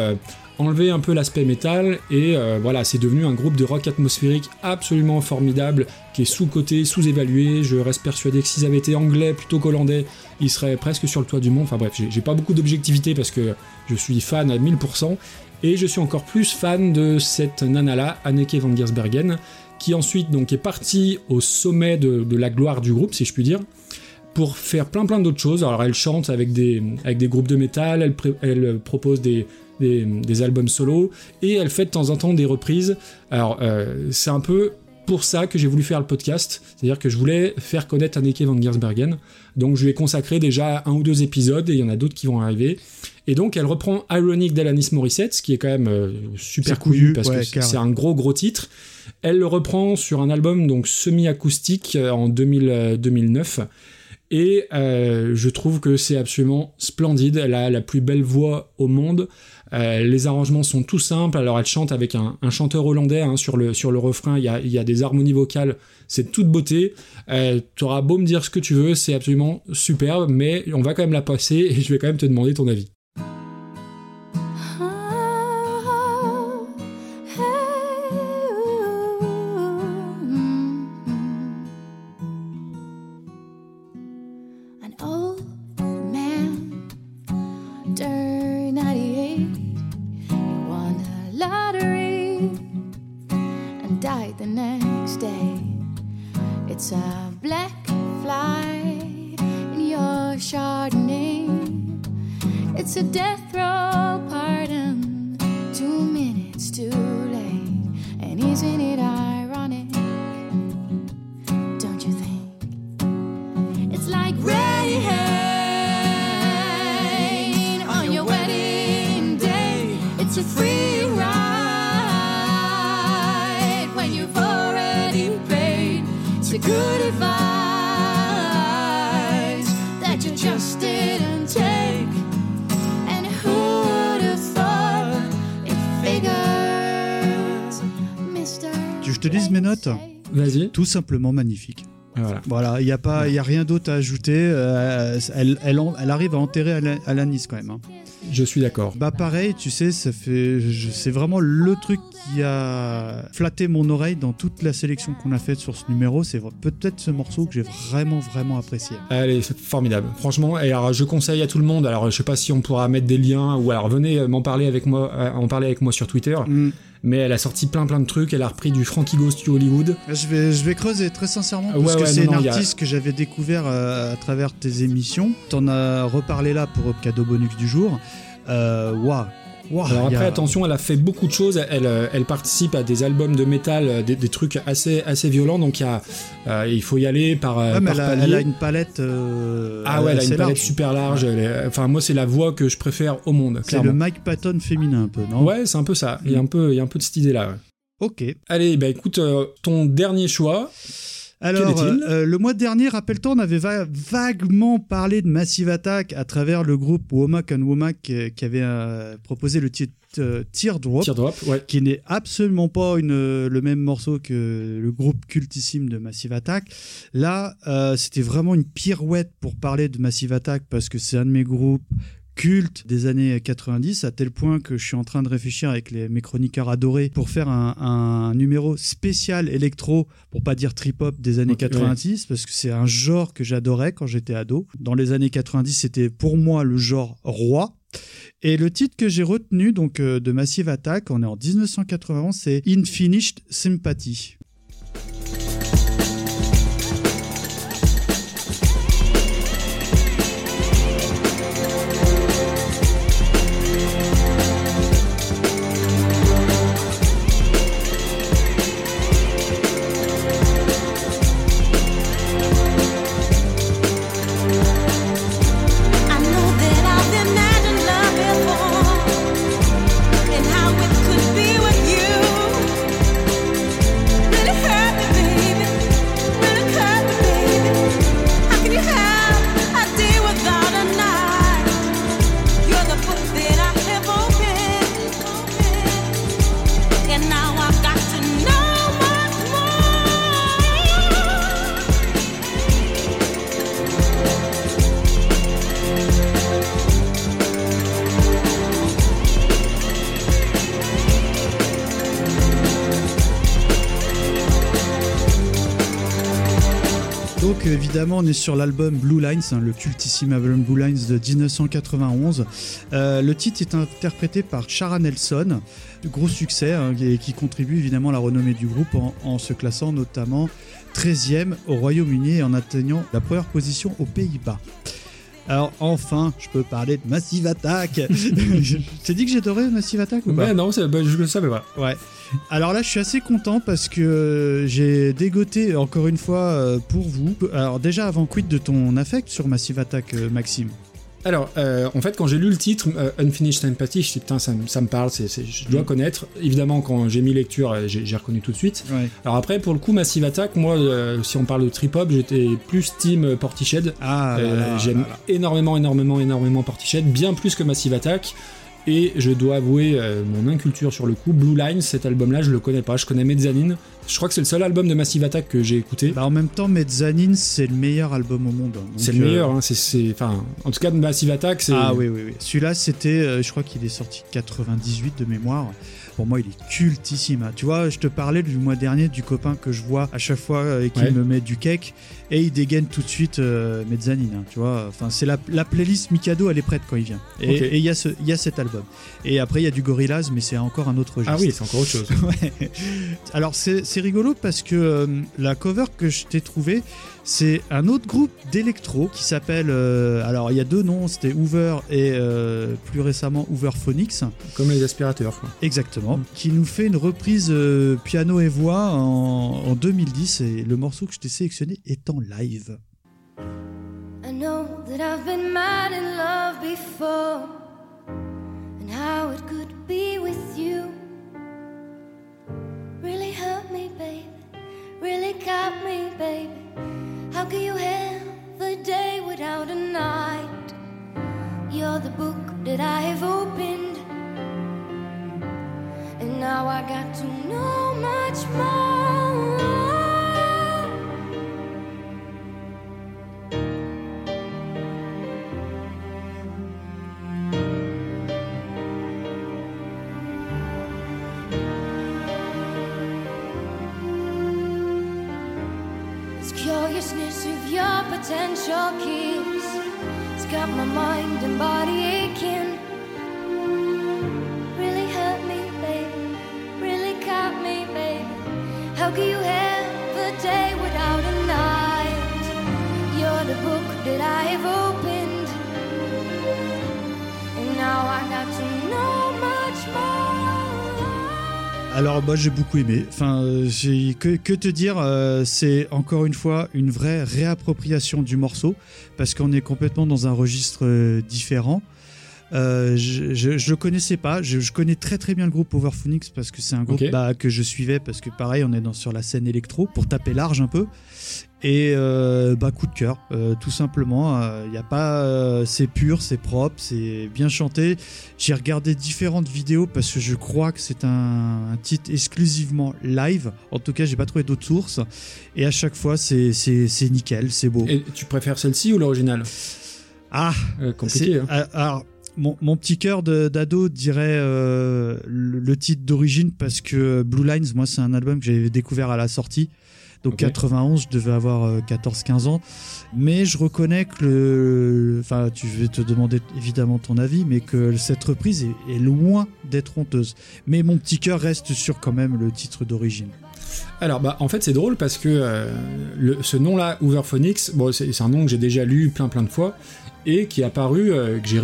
Speaker 2: enlevé un peu l'aspect métal et euh, voilà, c'est devenu un groupe de rock atmosphérique absolument formidable, qui est sous-coté, sous-évalué. Je reste persuadé que s'ils avaient été anglais plutôt qu'hollandais, ils seraient presque sur le toit du monde. Enfin bref, j'ai- pas beaucoup d'objectivité parce que je suis fan à 1000%. Et je suis encore plus fan de cette nana-là, Anneke van Giersbergen, qui ensuite donc est partie au sommet de, la gloire du groupe, si je puis dire, pour faire plein plein d'autres choses. Alors elle chante avec des, avec des groupes de métal, elle, propose des, des, des albums solo, et elle fait de temps en temps des reprises. Alors euh, c'est un peu pour ça que j'ai voulu faire le podcast, c'est-à-dire que je voulais faire connaître Anneke van Giersbergen. Donc je lui ai consacré déjà un ou deux épisodes, et il y en a d'autres qui vont arriver. Et donc elle reprend Ironic d'Alanis Morissette, ce qui est quand même euh, super
Speaker 1: couillu,
Speaker 2: couillu, parce
Speaker 1: ouais,
Speaker 2: que c'est- un gros gros titre. Elle le reprend sur un album donc semi-acoustique euh, en 2000, euh, 2009. Et euh, je trouve que c'est absolument splendide. Elle a la plus belle voix au monde. Euh, les arrangements sont tout simples. Alors elle chante avec un, chanteur hollandais hein, sur, le, refrain. Il y a, il y a des harmonies vocales. C'est de toute beauté. Euh, tu auras beau me dire ce que tu veux, c'est absolument superbe. Mais on va quand même la passer et je vais quand même te demander ton avis.
Speaker 1: Tout simplement magnifique.
Speaker 2: Voilà.
Speaker 1: Voilà, il n'y a, pas- il y a rien d'autre à ajouter. euh, elle, elle, en- elle arrive à enterrer Ala- Alanis quand même. hein.
Speaker 2: Je suis d'accord.
Speaker 1: Bah pareil, tu sais, ça fait, c'est vraiment le truc qui a flatté mon oreille dans toute la sélection qu'on a faite sur ce numéro. C'est peut-être ce morceau que j'ai vraiment vraiment apprécié.
Speaker 2: Elle est formidable. Franchement, et alors je conseille à tout le monde. Alors je sais pas si on pourra mettre des liens ou alors venez m'en parler avec moi, euh, en parler avec moi sur Twitter.
Speaker 1: Mm.
Speaker 2: Mais elle a sorti plein plein de trucs. Elle a repris du Frankie Ghost du Hollywood.
Speaker 1: Je vais, je vais creuser très sincèrement
Speaker 2: Ouais,
Speaker 1: parce que
Speaker 2: ouais,
Speaker 1: c'est une
Speaker 2: a-
Speaker 1: artiste que j'avais découvert euh, à travers tes émissions. T'en as reparlé là pour cadeau bonus du jour. Euh, Waouh,
Speaker 2: Alors après,
Speaker 1: a-
Speaker 2: attention, elle a fait beaucoup de choses. Elle, euh, elle participe à des albums de métal, euh, des, des trucs assez, assez violents. Donc il, y a, euh, il faut y aller par,
Speaker 1: Ouais,
Speaker 2: par
Speaker 1: elle, a,
Speaker 2: palier.
Speaker 1: elle a une palette. euh,
Speaker 2: Ah ouais, elle a une palette super large. est- Enfin, moi, c'est la voix que je préfère au monde.
Speaker 1: C'est le. Mike Patton féminin un peu, non?
Speaker 2: Ouais, c'est un peu ça. Il y a un peu, il y a un peu de cette idée-là. ouais.
Speaker 1: Ok.
Speaker 2: Allez, bah écoute, euh, ton dernier choix.
Speaker 1: Alors,
Speaker 2: est-il
Speaker 1: euh, le mois dernier, rappelle-toi, on avait va- vaguement parlé de Massive Attack à travers le groupe Womack and Womack euh, qui avait euh, proposé le titre euh, Teardrop.
Speaker 2: Teardrop, ouais.
Speaker 1: qui n'est absolument pas une, le même morceau que le groupe cultissime de Massive Attack. Là, euh, c'était vraiment une pirouette pour parler de Massive Attack parce que c'est un de mes groupes cultes des années 90 à tel point que je suis en train de réfléchir avec les, mes chroniqueurs adorés pour faire un, un numéro spécial électro pour pas dire trip hop des années
Speaker 2: Ok,
Speaker 1: 90 parce que c'est un genre que j'adorais quand j'étais ado. Dans les années 90, c'était pour moi le genre roi. Et le titre que j'ai retenu donc euh, de Massive Attack, on est en 1991, c'est Infinished Sympathy. Évidemment on est sur l'album Blue Lines, hein, le cultissime album Blue Lines de 1991. Euh, le titre est interprété par Shara Nelson, gros succès, hein, et qui contribue évidemment à la renommée du groupe en, en se classant notamment 13e au Royaume-Uni et en atteignant la première position aux Pays-Bas. Alors enfin, je peux parler de Massive Attack. *laughs* je t'ai dit que j'adorais Massive Attack ou pas?
Speaker 2: Ouais, non, c'est- bah, je le savais pas.
Speaker 1: Ouais. Alors là, je suis assez content parce que euh, j'ai dégoté encore une fois euh, pour vous. Alors déjà, avant quid de ton affect sur Massive Attack, euh, Maxime?
Speaker 2: Alors, euh, en fait, quand j'ai lu le titre euh, Unfinished Empathy, je me suis dit, putain, ça, me- ça me parle, c'est, c'est- je dois
Speaker 1: Mm.
Speaker 2: connaître. Évidemment, quand j'ai mis lecture, j'ai, j'ai reconnu tout de suite.
Speaker 1: Ouais.
Speaker 2: Alors après, pour le coup, Massive Attack, moi, euh, si on parle de trip-hop, j'étais plus team Portishead.
Speaker 1: Ah, là là,
Speaker 2: j'aime
Speaker 1: là
Speaker 2: énormément, énormément, énormément Portishead, bien plus que Massive Attack. Et je dois avouer euh, mon inculture sur le coup. Blue Line, cet album-là, je le connais pas. Je connais Mezzanine. Je crois que c'est le seul album de Massive Attack que j'ai écouté.
Speaker 1: Bah, en même temps, Mezzanine, c'est le meilleur album au monde. Donc,
Speaker 2: c'est le
Speaker 1: euh,
Speaker 2: meilleur. Hein, c'est, c'est- enfin, en tout cas, de Massive Attack, c'est.
Speaker 1: Ah oui, oui, oui. Celui-là, c'était, euh, je crois qu'il est sorti 98 de mémoire. Pour moi, il est cultissime. Tu vois, je te parlais du mois dernier du copain que je vois à chaque fois euh, et qui
Speaker 2: Ouais.
Speaker 1: me met du cake et il dégaine tout de suite euh, Mezzanine. hein, tu vois, enfin, c'est la, la playlist Mikado, elle est prête quand il vient. Et il y, a ce- y a cet album. Et après, il y a du Gorillaz, mais c'est encore un autre registre.
Speaker 2: Ah oui, c'est encore autre chose. *laughs*
Speaker 1: Ouais. Alors c'est c'est rigolo parce que euh, la cover que je t'ai trouvée, c'est un autre groupe d'électro qui s'appelle. euh, alors il y a deux noms, c'était Hoover et euh, plus récemment Hooverphonics,
Speaker 2: Comme les aspirateurs, quoi.
Speaker 1: exactement, qui nous fait une reprise euh, piano et voix en, en 2010 et le morceau que je t'ai sélectionné est en live.
Speaker 6: I know that I've been mad in love before, and how it could be with you. Really hurt me, baby. Really got me, baby. How can you have a day without a night? You're the book that I have opened, and now I got to know much more. Potential kiss It's got my mind and body aching. Really hurt me, baby Really caught me, baby How can you have a day without a night? You're the book that I have opened. And now I got to
Speaker 1: Alors moi j'ai beaucoup aimé. Enfin, euh, j'ai que, que te dire, euh, c'est encore une fois une vraie réappropriation du morceau parce qu'on est complètement dans un registre euh, différent. Euh, je, je, je le connaissais pas. Je, je connais très très bien le groupe Overphonics parce que c'est un groupe bah, que je suivais parce que pareil on est dans, sur la scène électro pour taper large un peu. Et euh, bah coup de cœur, euh, tout simplement. Il y a pas, euh, c'est pur, c'est propre, c'est bien chanté. J'ai regardé différentes vidéos parce que je crois que c'est un, un titre exclusivement live. En tout cas, j'ai pas trouvé d'autres sources. Et à chaque fois, c'est c'est c'est nickel, c'est beau.
Speaker 2: Et tu préfères celle-ci ou l'original?
Speaker 1: Ah,
Speaker 2: Euh, Compliqué. hein.
Speaker 1: ah, alors, mon, mon petit cœur d'ado dirait euh, le, le titre d'origine parce que Blue Lines, moi, c'est un album que j'avais découvert à la sortie. Donc
Speaker 2: Ok.
Speaker 1: 91, je devais avoir euh, 14-15 ans. Mais je reconnais que le. Enfin, tu vais te demander évidemment ton avis, mais que cette reprise est, est loin d'être honteuse. Mais mon petit cœur reste sur quand même le titre d'origine.
Speaker 2: Alors, bah, en fait, c'est drôle parce que euh, le- ce nom-là, Hooverphonics, bon, c'est un nom que j'ai déjà lu plein plein de fois et qui est apparu, euh, que j'ai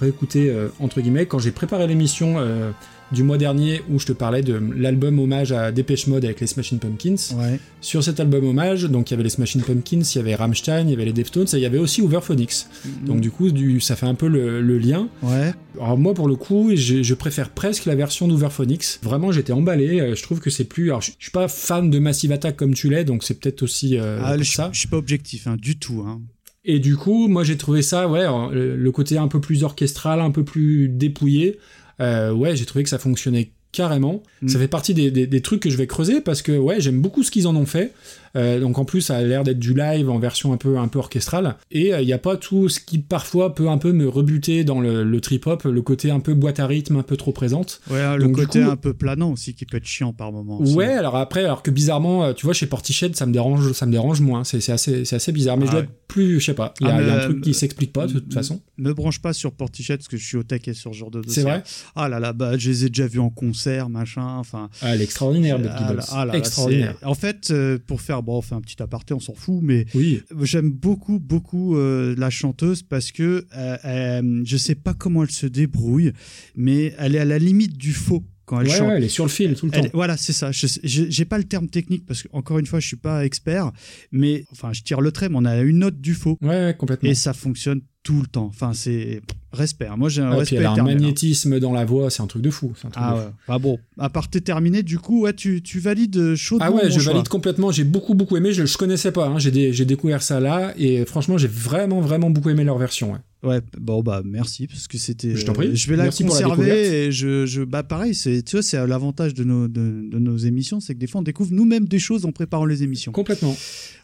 Speaker 2: réécouté euh, entre guillemets quand j'ai préparé l'émission euh, du mois dernier où je te parlais de l'album hommage à Dépêche Mode avec les Smashing Pumpkins.
Speaker 1: Ouais.
Speaker 2: Sur cet album hommage, donc il y avait les Smashing Pumpkins, il y avait Rammstein, il y avait les Deftones et il y avait aussi Hooverphonics. Donc du coup, du, ça fait un peu le, le lien.
Speaker 1: Ouais.
Speaker 2: Alors moi pour le coup, je, je préfère presque la version d'Hooverphonics. Vraiment, j'étais emballé. euh, Je trouve que c'est plus. Alors je, je suis pas fan de Massive Attack comme tu l'es, donc c'est peut-être aussi euh,
Speaker 1: Ah, je,
Speaker 2: ça.
Speaker 1: je suis pas objectif, hein, du tout. Hein.
Speaker 2: Et du coup, moi j'ai trouvé ça, ouais, le côté un peu plus orchestral, un peu plus dépouillé. Euh, ouais, j'ai trouvé que ça fonctionnait carrément.
Speaker 1: Mm.
Speaker 2: Ça fait partie des, des- des trucs que je vais creuser parce que ouais, j'aime beaucoup ce qu'ils en ont fait. Euh, donc en plus, ça a l'air d'être du live en version un peu un peu orchestrale. Et il n'y a pas tout ce qui parfois peut un peu me rebuter dans le, le trip hop, le côté un peu boîte à rythme, un peu trop présente.
Speaker 1: Ouais, hein, le côté
Speaker 2: coup-
Speaker 1: un peu planant aussi qui peut être chiant par moment. aussi.
Speaker 2: Ouais, alors après, alors que bizarrement, euh, tu vois, chez Portiched, ça me dérange, ça me dérange moins. C'est assez, assez bizarre. Mais je
Speaker 1: Ah
Speaker 2: dois
Speaker 1: ouais.
Speaker 2: être plus, je sais pas. Il y a,
Speaker 1: Ah,
Speaker 2: il y a
Speaker 1: mais,
Speaker 2: un truc
Speaker 1: euh,
Speaker 2: qui s'explique pas de toute façon.
Speaker 1: Me branche pas sur Portichet parce que je suis au taquet sur ce genre de dossier.
Speaker 2: C'est vrai?
Speaker 1: Ah là là, bah, je les ai déjà vus en concert. Concert, machin. Enfin,
Speaker 2: Ah, elle est extraordinaire,
Speaker 1: ah ah
Speaker 2: extraordinaire.
Speaker 1: En fait, euh, pour faire, bon, on fait un petit aparté, on s'en fout, mais
Speaker 2: Oui.
Speaker 1: J'aime beaucoup, beaucoup euh, la chanteuse parce que euh, je sais pas comment elle se débrouille, mais elle est à la limite du faux quand elle
Speaker 2: Ouais,
Speaker 1: chante.
Speaker 2: ouais, elle est sur le fil tout le
Speaker 1: Elle-
Speaker 2: temps.
Speaker 1: voilà, c'est ça. Je j'ai pas le terme technique parce que encore une fois, je suis pas expert, mais enfin, je tire le trait, mais on a une note du faux
Speaker 2: Ouais, ouais, complètement.
Speaker 1: et ça fonctionne tout le temps. Enfin, c'est respect. Moi, j'ai un
Speaker 2: Ouais, puis
Speaker 1: respect
Speaker 2: elle a un
Speaker 1: éternel, hein.
Speaker 2: magnétisme dans la voix, c'est un truc de fou. c'est un truc
Speaker 1: Ah
Speaker 2: de
Speaker 1: ouais.
Speaker 2: fou.
Speaker 1: Ah bon, à part t'es terminé, du coup, ouais, tu, tu valides euh, chaudement
Speaker 2: Ah ouais, je
Speaker 1: choix.
Speaker 2: valide complètement. J'ai beaucoup, beaucoup aimé. Je, je connaissais pas. hein. J'ai dé- j'ai découvert ça là. Et franchement, j'ai vraiment, vraiment beaucoup aimé leur version. ouais.
Speaker 1: Ouais, bon bah merci parce que c'était.
Speaker 2: Je t'en prie.
Speaker 1: euh, Je vais la
Speaker 2: Merci pour la
Speaker 1: conserver et je, je bah pareil, c'est tu vois c'est l'avantage de nos de, de nos émissions, c'est que des fois on découvre nous-mêmes des choses en préparant les émissions.
Speaker 2: Complètement.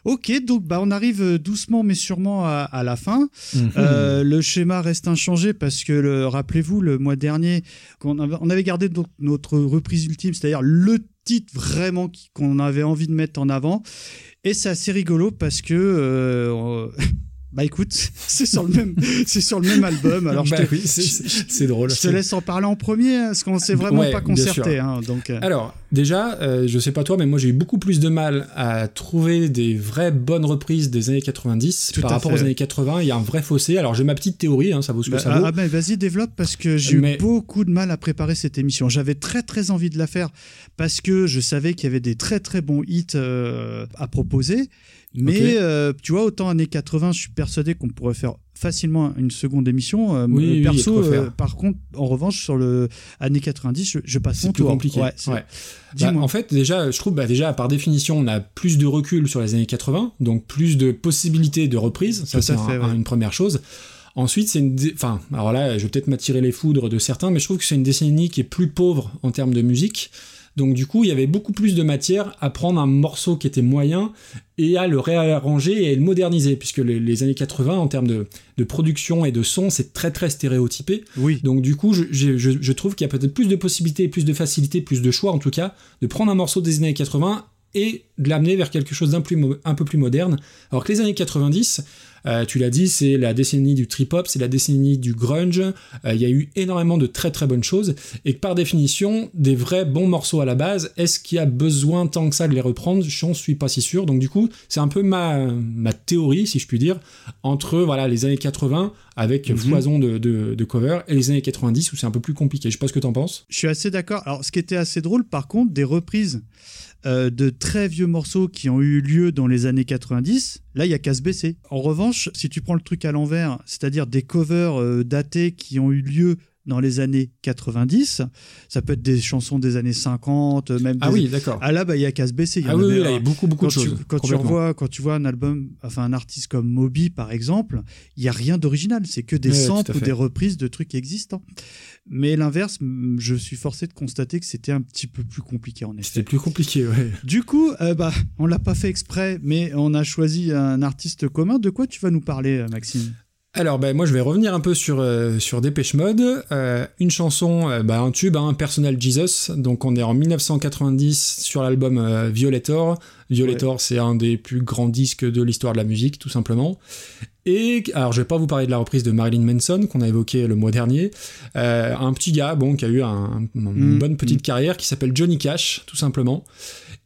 Speaker 1: Ok, donc bah on arrive euh, doucement mais sûrement à, à la fin.
Speaker 2: Mhm.
Speaker 1: Euh, le schéma reste inchangé parce que le- rappelez-vous le mois dernier on avait gardé donc notre reprise ultime, c'est-à-dire le titre vraiment qu'on avait envie de mettre en avant. Et c'est assez rigolo parce que euh, *laughs* bah écoute, *laughs* c'est sur le même c'est sur le même album. Alors je
Speaker 2: Bah
Speaker 1: te,
Speaker 2: oui, c'est- drôle.
Speaker 1: je te laisse en parler en premier hein, parce qu'on s'est vraiment
Speaker 2: Ouais,
Speaker 1: pas concerté. Hein, donc euh,
Speaker 2: Alors, déjà, euh, je sais pas toi, mais moi j'ai eu beaucoup plus de mal à trouver des vraies bonnes reprises des années 90
Speaker 1: Tout
Speaker 2: par rapport
Speaker 1: fait.
Speaker 2: aux années 80. Il y a un vrai fossé. Alors j'ai ma petite théorie, hein, ça vaut ce que
Speaker 1: Bah,
Speaker 2: ça vaut.
Speaker 1: ah, bah, vas-y, développe parce que j'ai eu beaucoup de mal à préparer cette émission. J'avais très très envie de la faire parce que je savais qu'il y avait des très très bons hits euh, à proposer. Mais euh, tu vois, autant années 80, je suis persuadé qu'on pourrait faire facilement une seconde émission. Euh,
Speaker 2: Oui, de
Speaker 1: perso, euh, par contre, en revanche, sur le années 90, je, je passe
Speaker 2: C'est
Speaker 1: mon
Speaker 2: plus
Speaker 1: tour.
Speaker 2: compliqué.
Speaker 1: Ouais, c'est-
Speaker 2: Ouais. Bah, en fait, déjà, je trouve, bah, déjà, par définition, on a plus de recul sur les années 80, donc plus de possibilités de reprise. Ça, c'est un- une première chose. Ensuite, c'est une. dé- Enfin, alors là, je vais peut-être m'attirer les foudres de certains, mais je trouve que c'est une décennie qui est plus pauvre en termes de musique. Donc, du coup, il y avait beaucoup plus de matière à prendre un morceau qui était moyen et à le réarranger et à le moderniser, puisque les, les années 80, en termes de, de production et de son, c'est très très stéréotypé.
Speaker 1: oui.
Speaker 2: Donc du coup, je, je- je- je trouve qu'il y a peut-être plus de possibilités, plus de facilité, plus de choix en tout cas, de prendre un morceau des années 80 et de l'amener vers quelque chose d'un plus mo- un peu plus moderne. Alors que les années 90, euh, tu l'as dit, c'est la décennie du trip-hop, c'est la décennie du grunge, euh, il y a eu énormément de très très bonnes choses, et que par définition, des vrais bons morceaux à la base, est-ce qu'il y a besoin tant que ça de les reprendre? J'en suis pas si sûr, donc du coup, c'est un peu ma, ma théorie, si je puis dire, entre voilà les années 80 avec
Speaker 1: Mhm.
Speaker 2: foison de, de, de covers et les années 90 où c'est un peu plus compliqué. Je sais pas ce que t'en penses.
Speaker 1: Je suis assez d'accord. Alors, ce qui était assez drôle, par contre, des reprises euh, de très vieux morceaux qui ont eu lieu dans les années 90, là, il y a qu'à se. En revanche, si tu prends le truc à l'envers, c'est-à-dire des covers euh, datés qui ont eu lieu dans les années 90, ça peut être des chansons des années 50, euh, même
Speaker 2: Ah
Speaker 1: des-
Speaker 2: oui, d'accord.
Speaker 1: Ah là, bah, il y a qu'à se baisser. Il y
Speaker 2: Ah
Speaker 1: en
Speaker 2: oui, oui, là, y a beaucoup, beaucoup
Speaker 1: quand
Speaker 2: de
Speaker 1: tu,
Speaker 2: choses.
Speaker 1: quand tu revois, quand tu vois un album, enfin un artiste comme Moby par exemple, il y a rien d'original, c'est que des
Speaker 2: Ouais,
Speaker 1: samples ou des reprises de trucs existants. Mais l'inverse, je suis forcé de constater que c'était un petit peu plus compliqué en effet.
Speaker 2: C'était plus compliqué, ouais.
Speaker 1: Du coup, euh, bah, on l'a pas fait exprès, mais on a choisi un artiste commun. De quoi tu vas nous parler, euh, Maxime?
Speaker 2: Alors, ben, moi, je vais revenir un peu sur, euh, Dépêche Mode. Euh, une chanson, euh, bah, un tube, un Personal Jesus. Donc, on est en 1990 sur l'album euh, Violator. Violator, c'est un des plus grands disques de l'histoire de la musique, tout simplement. Et, alors, je vais pas vous parler de la reprise de Marilyn Manson, qu'on a évoqué le mois dernier. Euh, un petit gars, bon, qui a eu un- une
Speaker 1: Mm,
Speaker 2: bonne petite carrière, qui s'appelle Johnny Cash, tout simplement.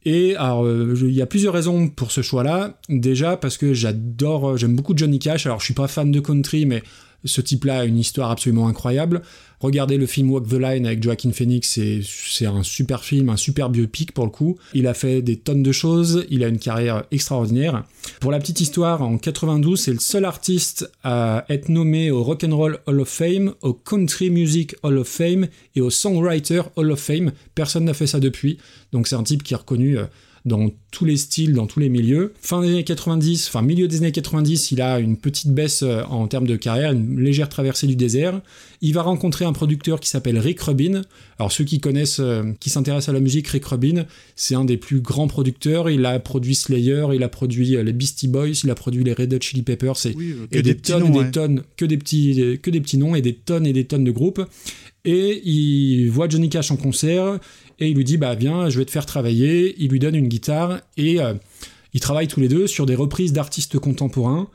Speaker 2: Et alors, euh, il y a plusieurs raisons pour ce choix-là. Déjà parce que j'adore, j'aime beaucoup Johnny Cash. Alors, je suis pas fan de country, mais ce type-là a une histoire absolument incroyable. Regardez le film Walk the Line avec Joaquin Phoenix, c'est, un super film, un super biopic pour le coup. Il a fait des tonnes de choses, il a une carrière extraordinaire. Pour la petite histoire, en 92, c'est le seul artiste à être nommé au Rock and Roll Hall of Fame, au Country Music Hall of Fame et au Songwriter Hall of Fame. Personne n'a fait ça depuis, donc c'est un type qui est reconnu euh, dans tous les styles, dans tous les milieux. Fin des années 90, enfin milieu des années 90, il a une petite baisse euh, en termes de carrière, une légère traversée du désert. Il va rencontrer un producteur qui s'appelle Rick Rubin. Alors ceux qui connaissent, euh, qui s'intéressent à la musique, Rick Rubin, c'est un des plus grands producteurs. Il a produit Slayer, il a produit euh, les Beastie Boys, il a produit les Red Hot Chili Peppers. C'est
Speaker 1: Oui,
Speaker 2: et des, tonnes et des tonnes, que des petits, que des petits noms et des tonnes et des tonnes de groupes. Et il voit Johnny Cash en concert et il lui dit bah viens, je vais te faire travailler. Il lui donne une guitare et euh, ils travaillent tous les deux sur des reprises d'artistes contemporains.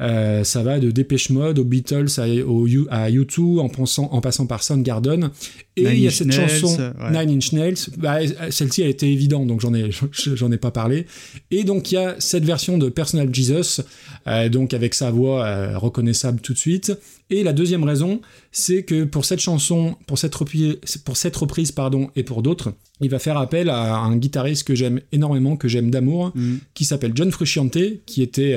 Speaker 2: Euh, ça va de Dépêche Mode aux Beatles à, au à U2 en, pensant, en passant par Soundgarden. Et
Speaker 1: Nine
Speaker 2: il y a cette
Speaker 1: Nails,
Speaker 2: chanson
Speaker 1: ouais.
Speaker 2: Nine Inch Nails. Bah, Celle-ci a été évidente, donc j'en ai, *laughs* j'en ai pas parlé. Et donc il y a cette version de Personal Jesus, euh, donc avec sa voix euh, reconnaissable tout de suite. Et la deuxième raison, c'est que pour cette chanson, pour cette reprise, pour cette reprise pardon, et pour d'autres, il va faire appel à un guitariste que j'aime énormément, que j'aime d'amour,
Speaker 1: Mm.
Speaker 2: qui s'appelle John Frusciante, qui était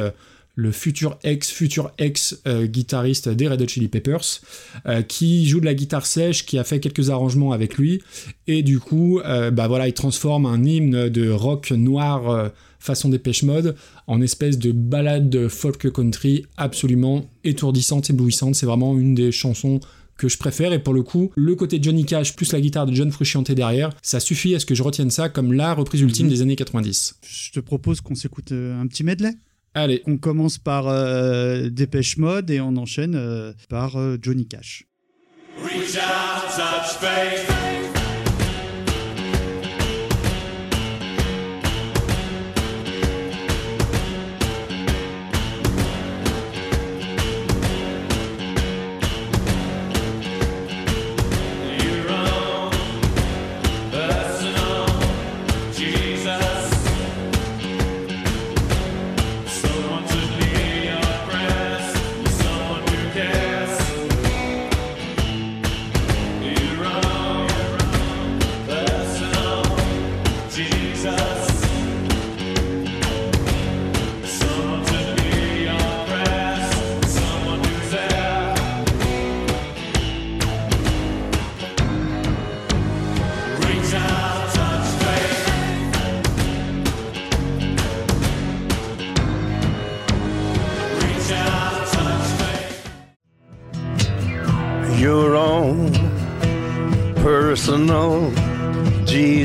Speaker 2: le futur ex, futur ex euh, guitariste des Red Hot Chili Peppers, euh, qui joue de la guitare sèche, qui a fait quelques arrangements avec lui, et du coup, euh, bah voilà, il transforme un hymne de rock noir euh, façon Dépêche Mode en espèce de balade de folk country absolument étourdissante, éblouissante. C'est vraiment une des chansons que je préfère et pour le coup le côté Johnny Cash plus la guitare de John Frusciante derrière ça suffit à ce que je retienne ça comme la reprise ultime
Speaker 1: Mhm.
Speaker 2: des années 90
Speaker 1: Je te propose qu'on s'écoute un petit medley.
Speaker 2: Allez
Speaker 1: On commence par euh, Dépêche Mode et on enchaîne euh, par euh, Johnny Cash.
Speaker 7: Reach out, touch faith.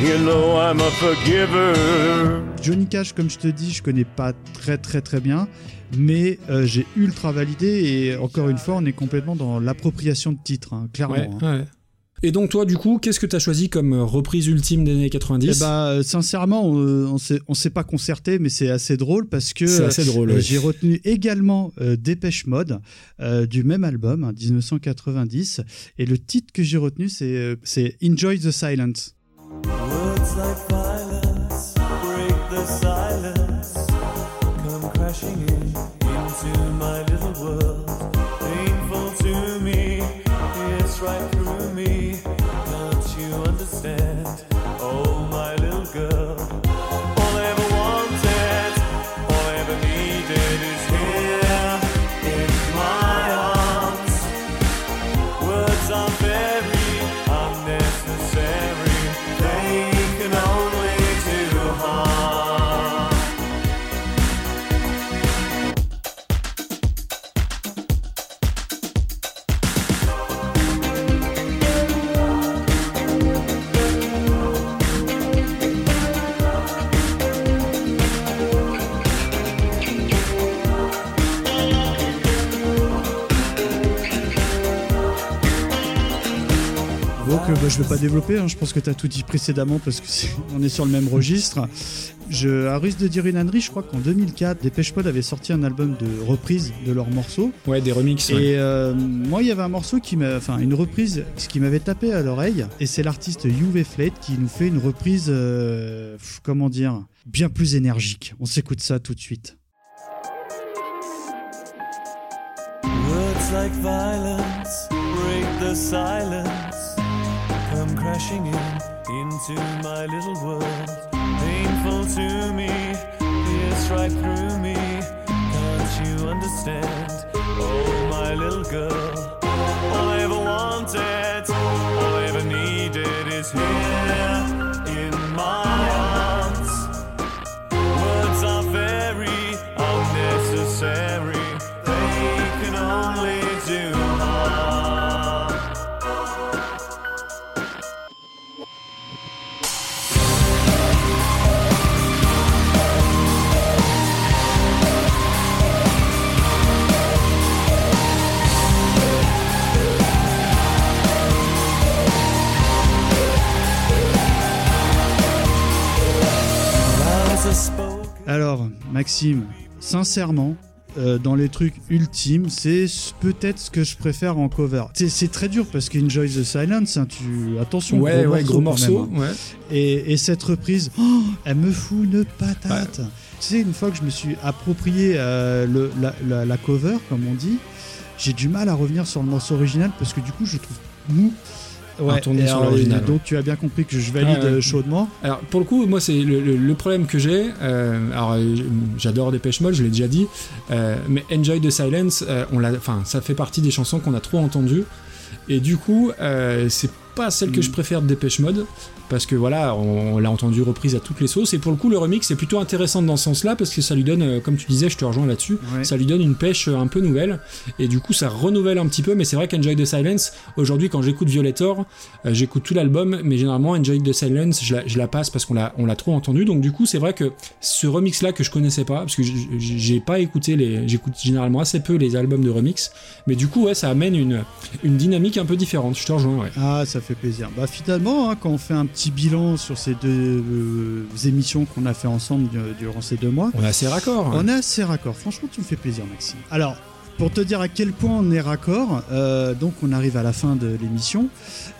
Speaker 8: you know I'm a forgiver.
Speaker 1: Johnny Cash, comme je te dis, je connais pas très très très bien, mais euh, j'ai ultra validé et encore une fois, on est complètement dans l'appropriation de titres, hein, clairement.
Speaker 2: Ouais,
Speaker 1: hein.
Speaker 2: ouais. Et donc toi, du coup, qu'est-ce que tu as choisi comme euh, reprise ultime des années 90
Speaker 1: Eh bah, sincèrement, on, on s'est pas concerté, mais c'est assez drôle parce que
Speaker 2: C'est assez drôle,
Speaker 1: euh,
Speaker 2: oui.
Speaker 1: j'ai retenu également euh, Dépêche Mode euh, du même album, hein, 1990, et le titre que j'ai retenu c'est euh, c'est Enjoy the Silence.
Speaker 7: Words like violence
Speaker 1: Je vais pas développer, hein, je pense que tu as tout dit précédemment parce que c'est- on est sur le même registre. Je, à risque de dire une ânerie, je crois qu'en 2004, Dépêche Mode avait sorti un album de reprise de leurs morceaux.
Speaker 2: Ouais, des remixes. ouais.
Speaker 1: Et euh, moi, il y avait un morceau qui m'a, enfin une reprise, ce qui m'avait tapé à l'oreille, et c'est l'artiste UV Flate qui nous fait une reprise, euh, comment dire, bien plus énergique. On s'écoute ça tout de suite.
Speaker 9: Words like violence break the silence. Come crashing in into my little world. Painful to me, pierce right through me. Can't you understand? Oh, my little girl. All I ever wanted, all I ever needed is here
Speaker 1: Maxime, sincèrement, euh, dans les trucs ultimes, c'est peut-être ce que je préfère en cover. C'est- très dur parce qu'Enjoy the Silence, hein, tu attention,
Speaker 2: Ouais, ouais, gros morceau.
Speaker 1: même, hein.
Speaker 2: Ouais.
Speaker 1: Et, et cette reprise, oh, elle me fout une patate. Tu sais, une fois que je me suis approprié euh, le, la, la- la cover, comme on dit, j'ai du mal à revenir sur le morceau original parce que du coup, je trouve mou.
Speaker 2: Sur l'original,
Speaker 1: Donc, tu as bien compris que je valide
Speaker 2: ouais.
Speaker 1: euh, chaudement.
Speaker 2: Alors pour le coup, moi c'est le, le- le problème que j'ai. euh, alors euh, j'adore Dépêche Mode, je l'ai déjà dit, euh, mais Enjoy the Silence, euh, on l'a, enfin ça fait partie des chansons qu'on a trop entendues. Et du coup, euh, c'est pas celle que
Speaker 1: Mm.
Speaker 2: je préfère de Dépêche Mode parce que voilà, on, on l'a entendu reprise à toutes les sauces. Et pour le coup, le remix est plutôt intéressant dans ce sens-là parce que ça lui donne, euh, comme tu disais, je te rejoins là-dessus,
Speaker 1: Ouais.
Speaker 2: ça lui donne une pêche euh, un peu nouvelle. Et du coup, ça renouvelle un petit peu. Mais c'est vrai qu'Enjoy the Silence, aujourd'hui, quand j'écoute Violator, euh, j'écoute tout l'album, mais généralement Enjoy the Silence, je la, je la passe parce qu'on l'a, on l'a trop entendu. Donc du coup, c'est vrai que ce remix-là que je connaissais pas, parce que j'ai pas écouté les, j'écoute généralement assez peu les albums de remix, mais du coup, ouais, ça amène une, une dynamique un peu différente. Je te rejoins, ouais.
Speaker 1: Ah, ça fait plaisir. Bah finalement, hein, quand on fait un petit bilan sur ces deux euh, émissions qu'on a fait ensemble durant ces deux mois,
Speaker 2: On est assez raccord.
Speaker 1: on est assez raccord. Franchement, tu me fais plaisir, Maxime. Alors, pour te dire à quel point on est raccord, euh, donc on arrive à la fin de l'émission.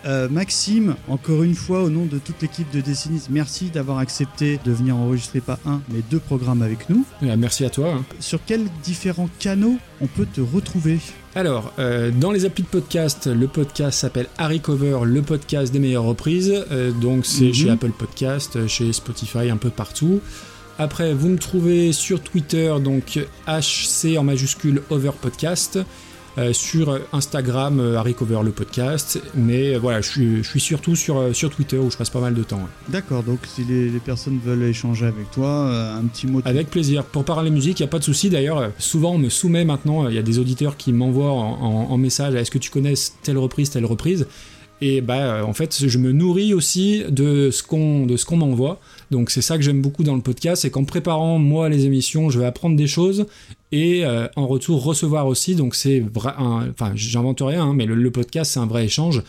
Speaker 1: Euh, Maxime, encore une fois, au nom de toute l'équipe de Décennies, merci d'avoir accepté de venir enregistrer pas un, mais deux programmes avec nous.
Speaker 2: Euh, Merci à toi. hein.
Speaker 1: Sur quels différents canaux on peut te retrouver?
Speaker 2: Alors, euh, dans les applis de podcast, le podcast s'appelle Harry Cover, le podcast des meilleures reprises. Euh, donc, c'est
Speaker 1: Mhm.
Speaker 2: chez Apple Podcast, chez Spotify, un peu partout. Après, vous me trouvez sur Twitter, donc HC en majuscule Over Podcast. Euh, sur Instagram, euh, Harry Cover le podcast. Mais euh, voilà, je suis, je suis surtout sur, euh, sur Twitter où je passe pas mal de temps. ouais.
Speaker 1: D'accord, donc si les, les personnes veulent échanger avec toi, un petit mot de
Speaker 2: Avec plaisir. Pour parler musique, il n'y a pas de souci. D'ailleurs, souvent on me soumet maintenant, il y a des auditeurs qui m'envoient en, en- en message est-ce que tu connais telle reprise, telle reprise? Et bah, en fait, je me nourris aussi de ce qu'on qu'on m'envoie. Donc c'est ça que j'aime beaucoup dans le podcast, c'est qu'en préparant moi les émissions, je vais apprendre des choses et euh, en retour recevoir aussi. Donc c'est vrai, enfin j'invente rien, hein, mais le podcast c'est un vrai échange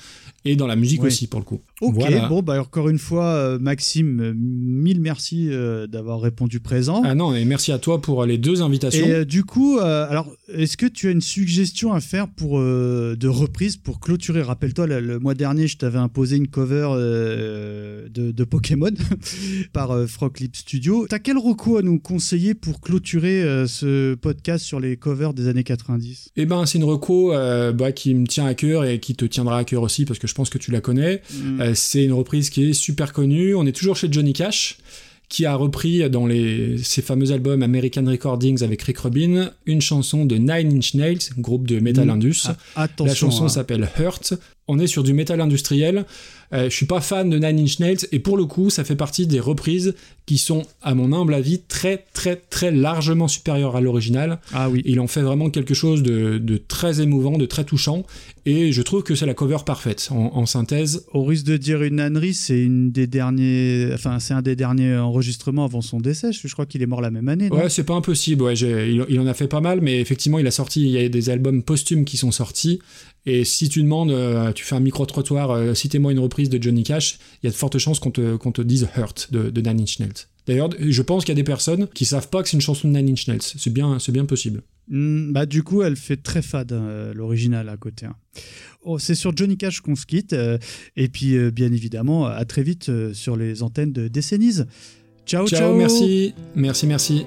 Speaker 2: et dans la musique
Speaker 1: Oui.
Speaker 2: aussi pour le coup.
Speaker 1: Ok,
Speaker 2: Voilà.
Speaker 1: bon, bah encore une fois, euh, Maxime, euh, mille merci euh, d'avoir répondu présent.
Speaker 2: Ah non, et merci à toi pour les deux invitations.
Speaker 1: Et euh, du coup, euh, alors, est-ce que tu as une suggestion à faire pour de reprise pour clôturer? Rappelle-toi, le, le mois dernier, je t'avais imposé une cover de, de Pokémon *laughs* par euh, Frog Lip Studio. T'as quel recours à nous conseiller pour clôturer ce podcast sur les covers des années 90
Speaker 2: Eh ben, c'est une reco bah, qui me tient à cœur et qui te tiendra à cœur aussi parce que je pense que tu la connais.
Speaker 1: Mm.
Speaker 2: Euh, c'est une reprise qui est super connue. On est toujours chez Johnny Cash qui a repris dans les, ses fameux albums American Recordings avec Rick Rubin une chanson de Nine Inch Nails, groupe de Metal
Speaker 1: Mm.
Speaker 2: Indus.
Speaker 1: Ah.
Speaker 2: La chanson
Speaker 1: hein.
Speaker 2: s'appelle Hurt. On est sur du métal industriel. Euh, je suis pas fan de Nine Inch Nails et pour le coup, ça fait partie des reprises qui sont, à mon humble avis, très très très largement supérieures à l'original.
Speaker 1: Ah oui.
Speaker 2: Il en fait vraiment quelque chose de, de très émouvant, de très touchant, et je trouve que c'est la cover parfaite. En, en synthèse,
Speaker 1: Au risque de dire une ânerie, c'est une des derniers, enfin c'est un des derniers enregistrements avant son décès. Je je crois qu'il est mort la même année.
Speaker 2: ouais, c'est pas impossible. Ouais, il, il en a fait pas mal, mais effectivement, il a sorti, il y a des albums posthumes qui sont sortis. Et si tu demandes, euh, tu fais un micro trottoir, euh, citez-moi une reprise de Johnny Cash, il y a de fortes chances qu'on te, qu'on te dise Hurt de, de Nine Inch Nails. D'ailleurs, je pense qu'il y a des personnes qui savent pas que c'est une chanson de Nine Inch Nails. C'est bien, bien possible.
Speaker 1: Hmm, bah du coup, elle fait très fade euh, l'original à côté. hein. Oh, c'est sur Johnny Cash qu'on se quitte. et puis, bien évidemment, à très vite sur les antennes de Décennies. Ciao, ciao.
Speaker 2: ciao, merci, merci, merci.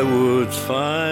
Speaker 8: I would find.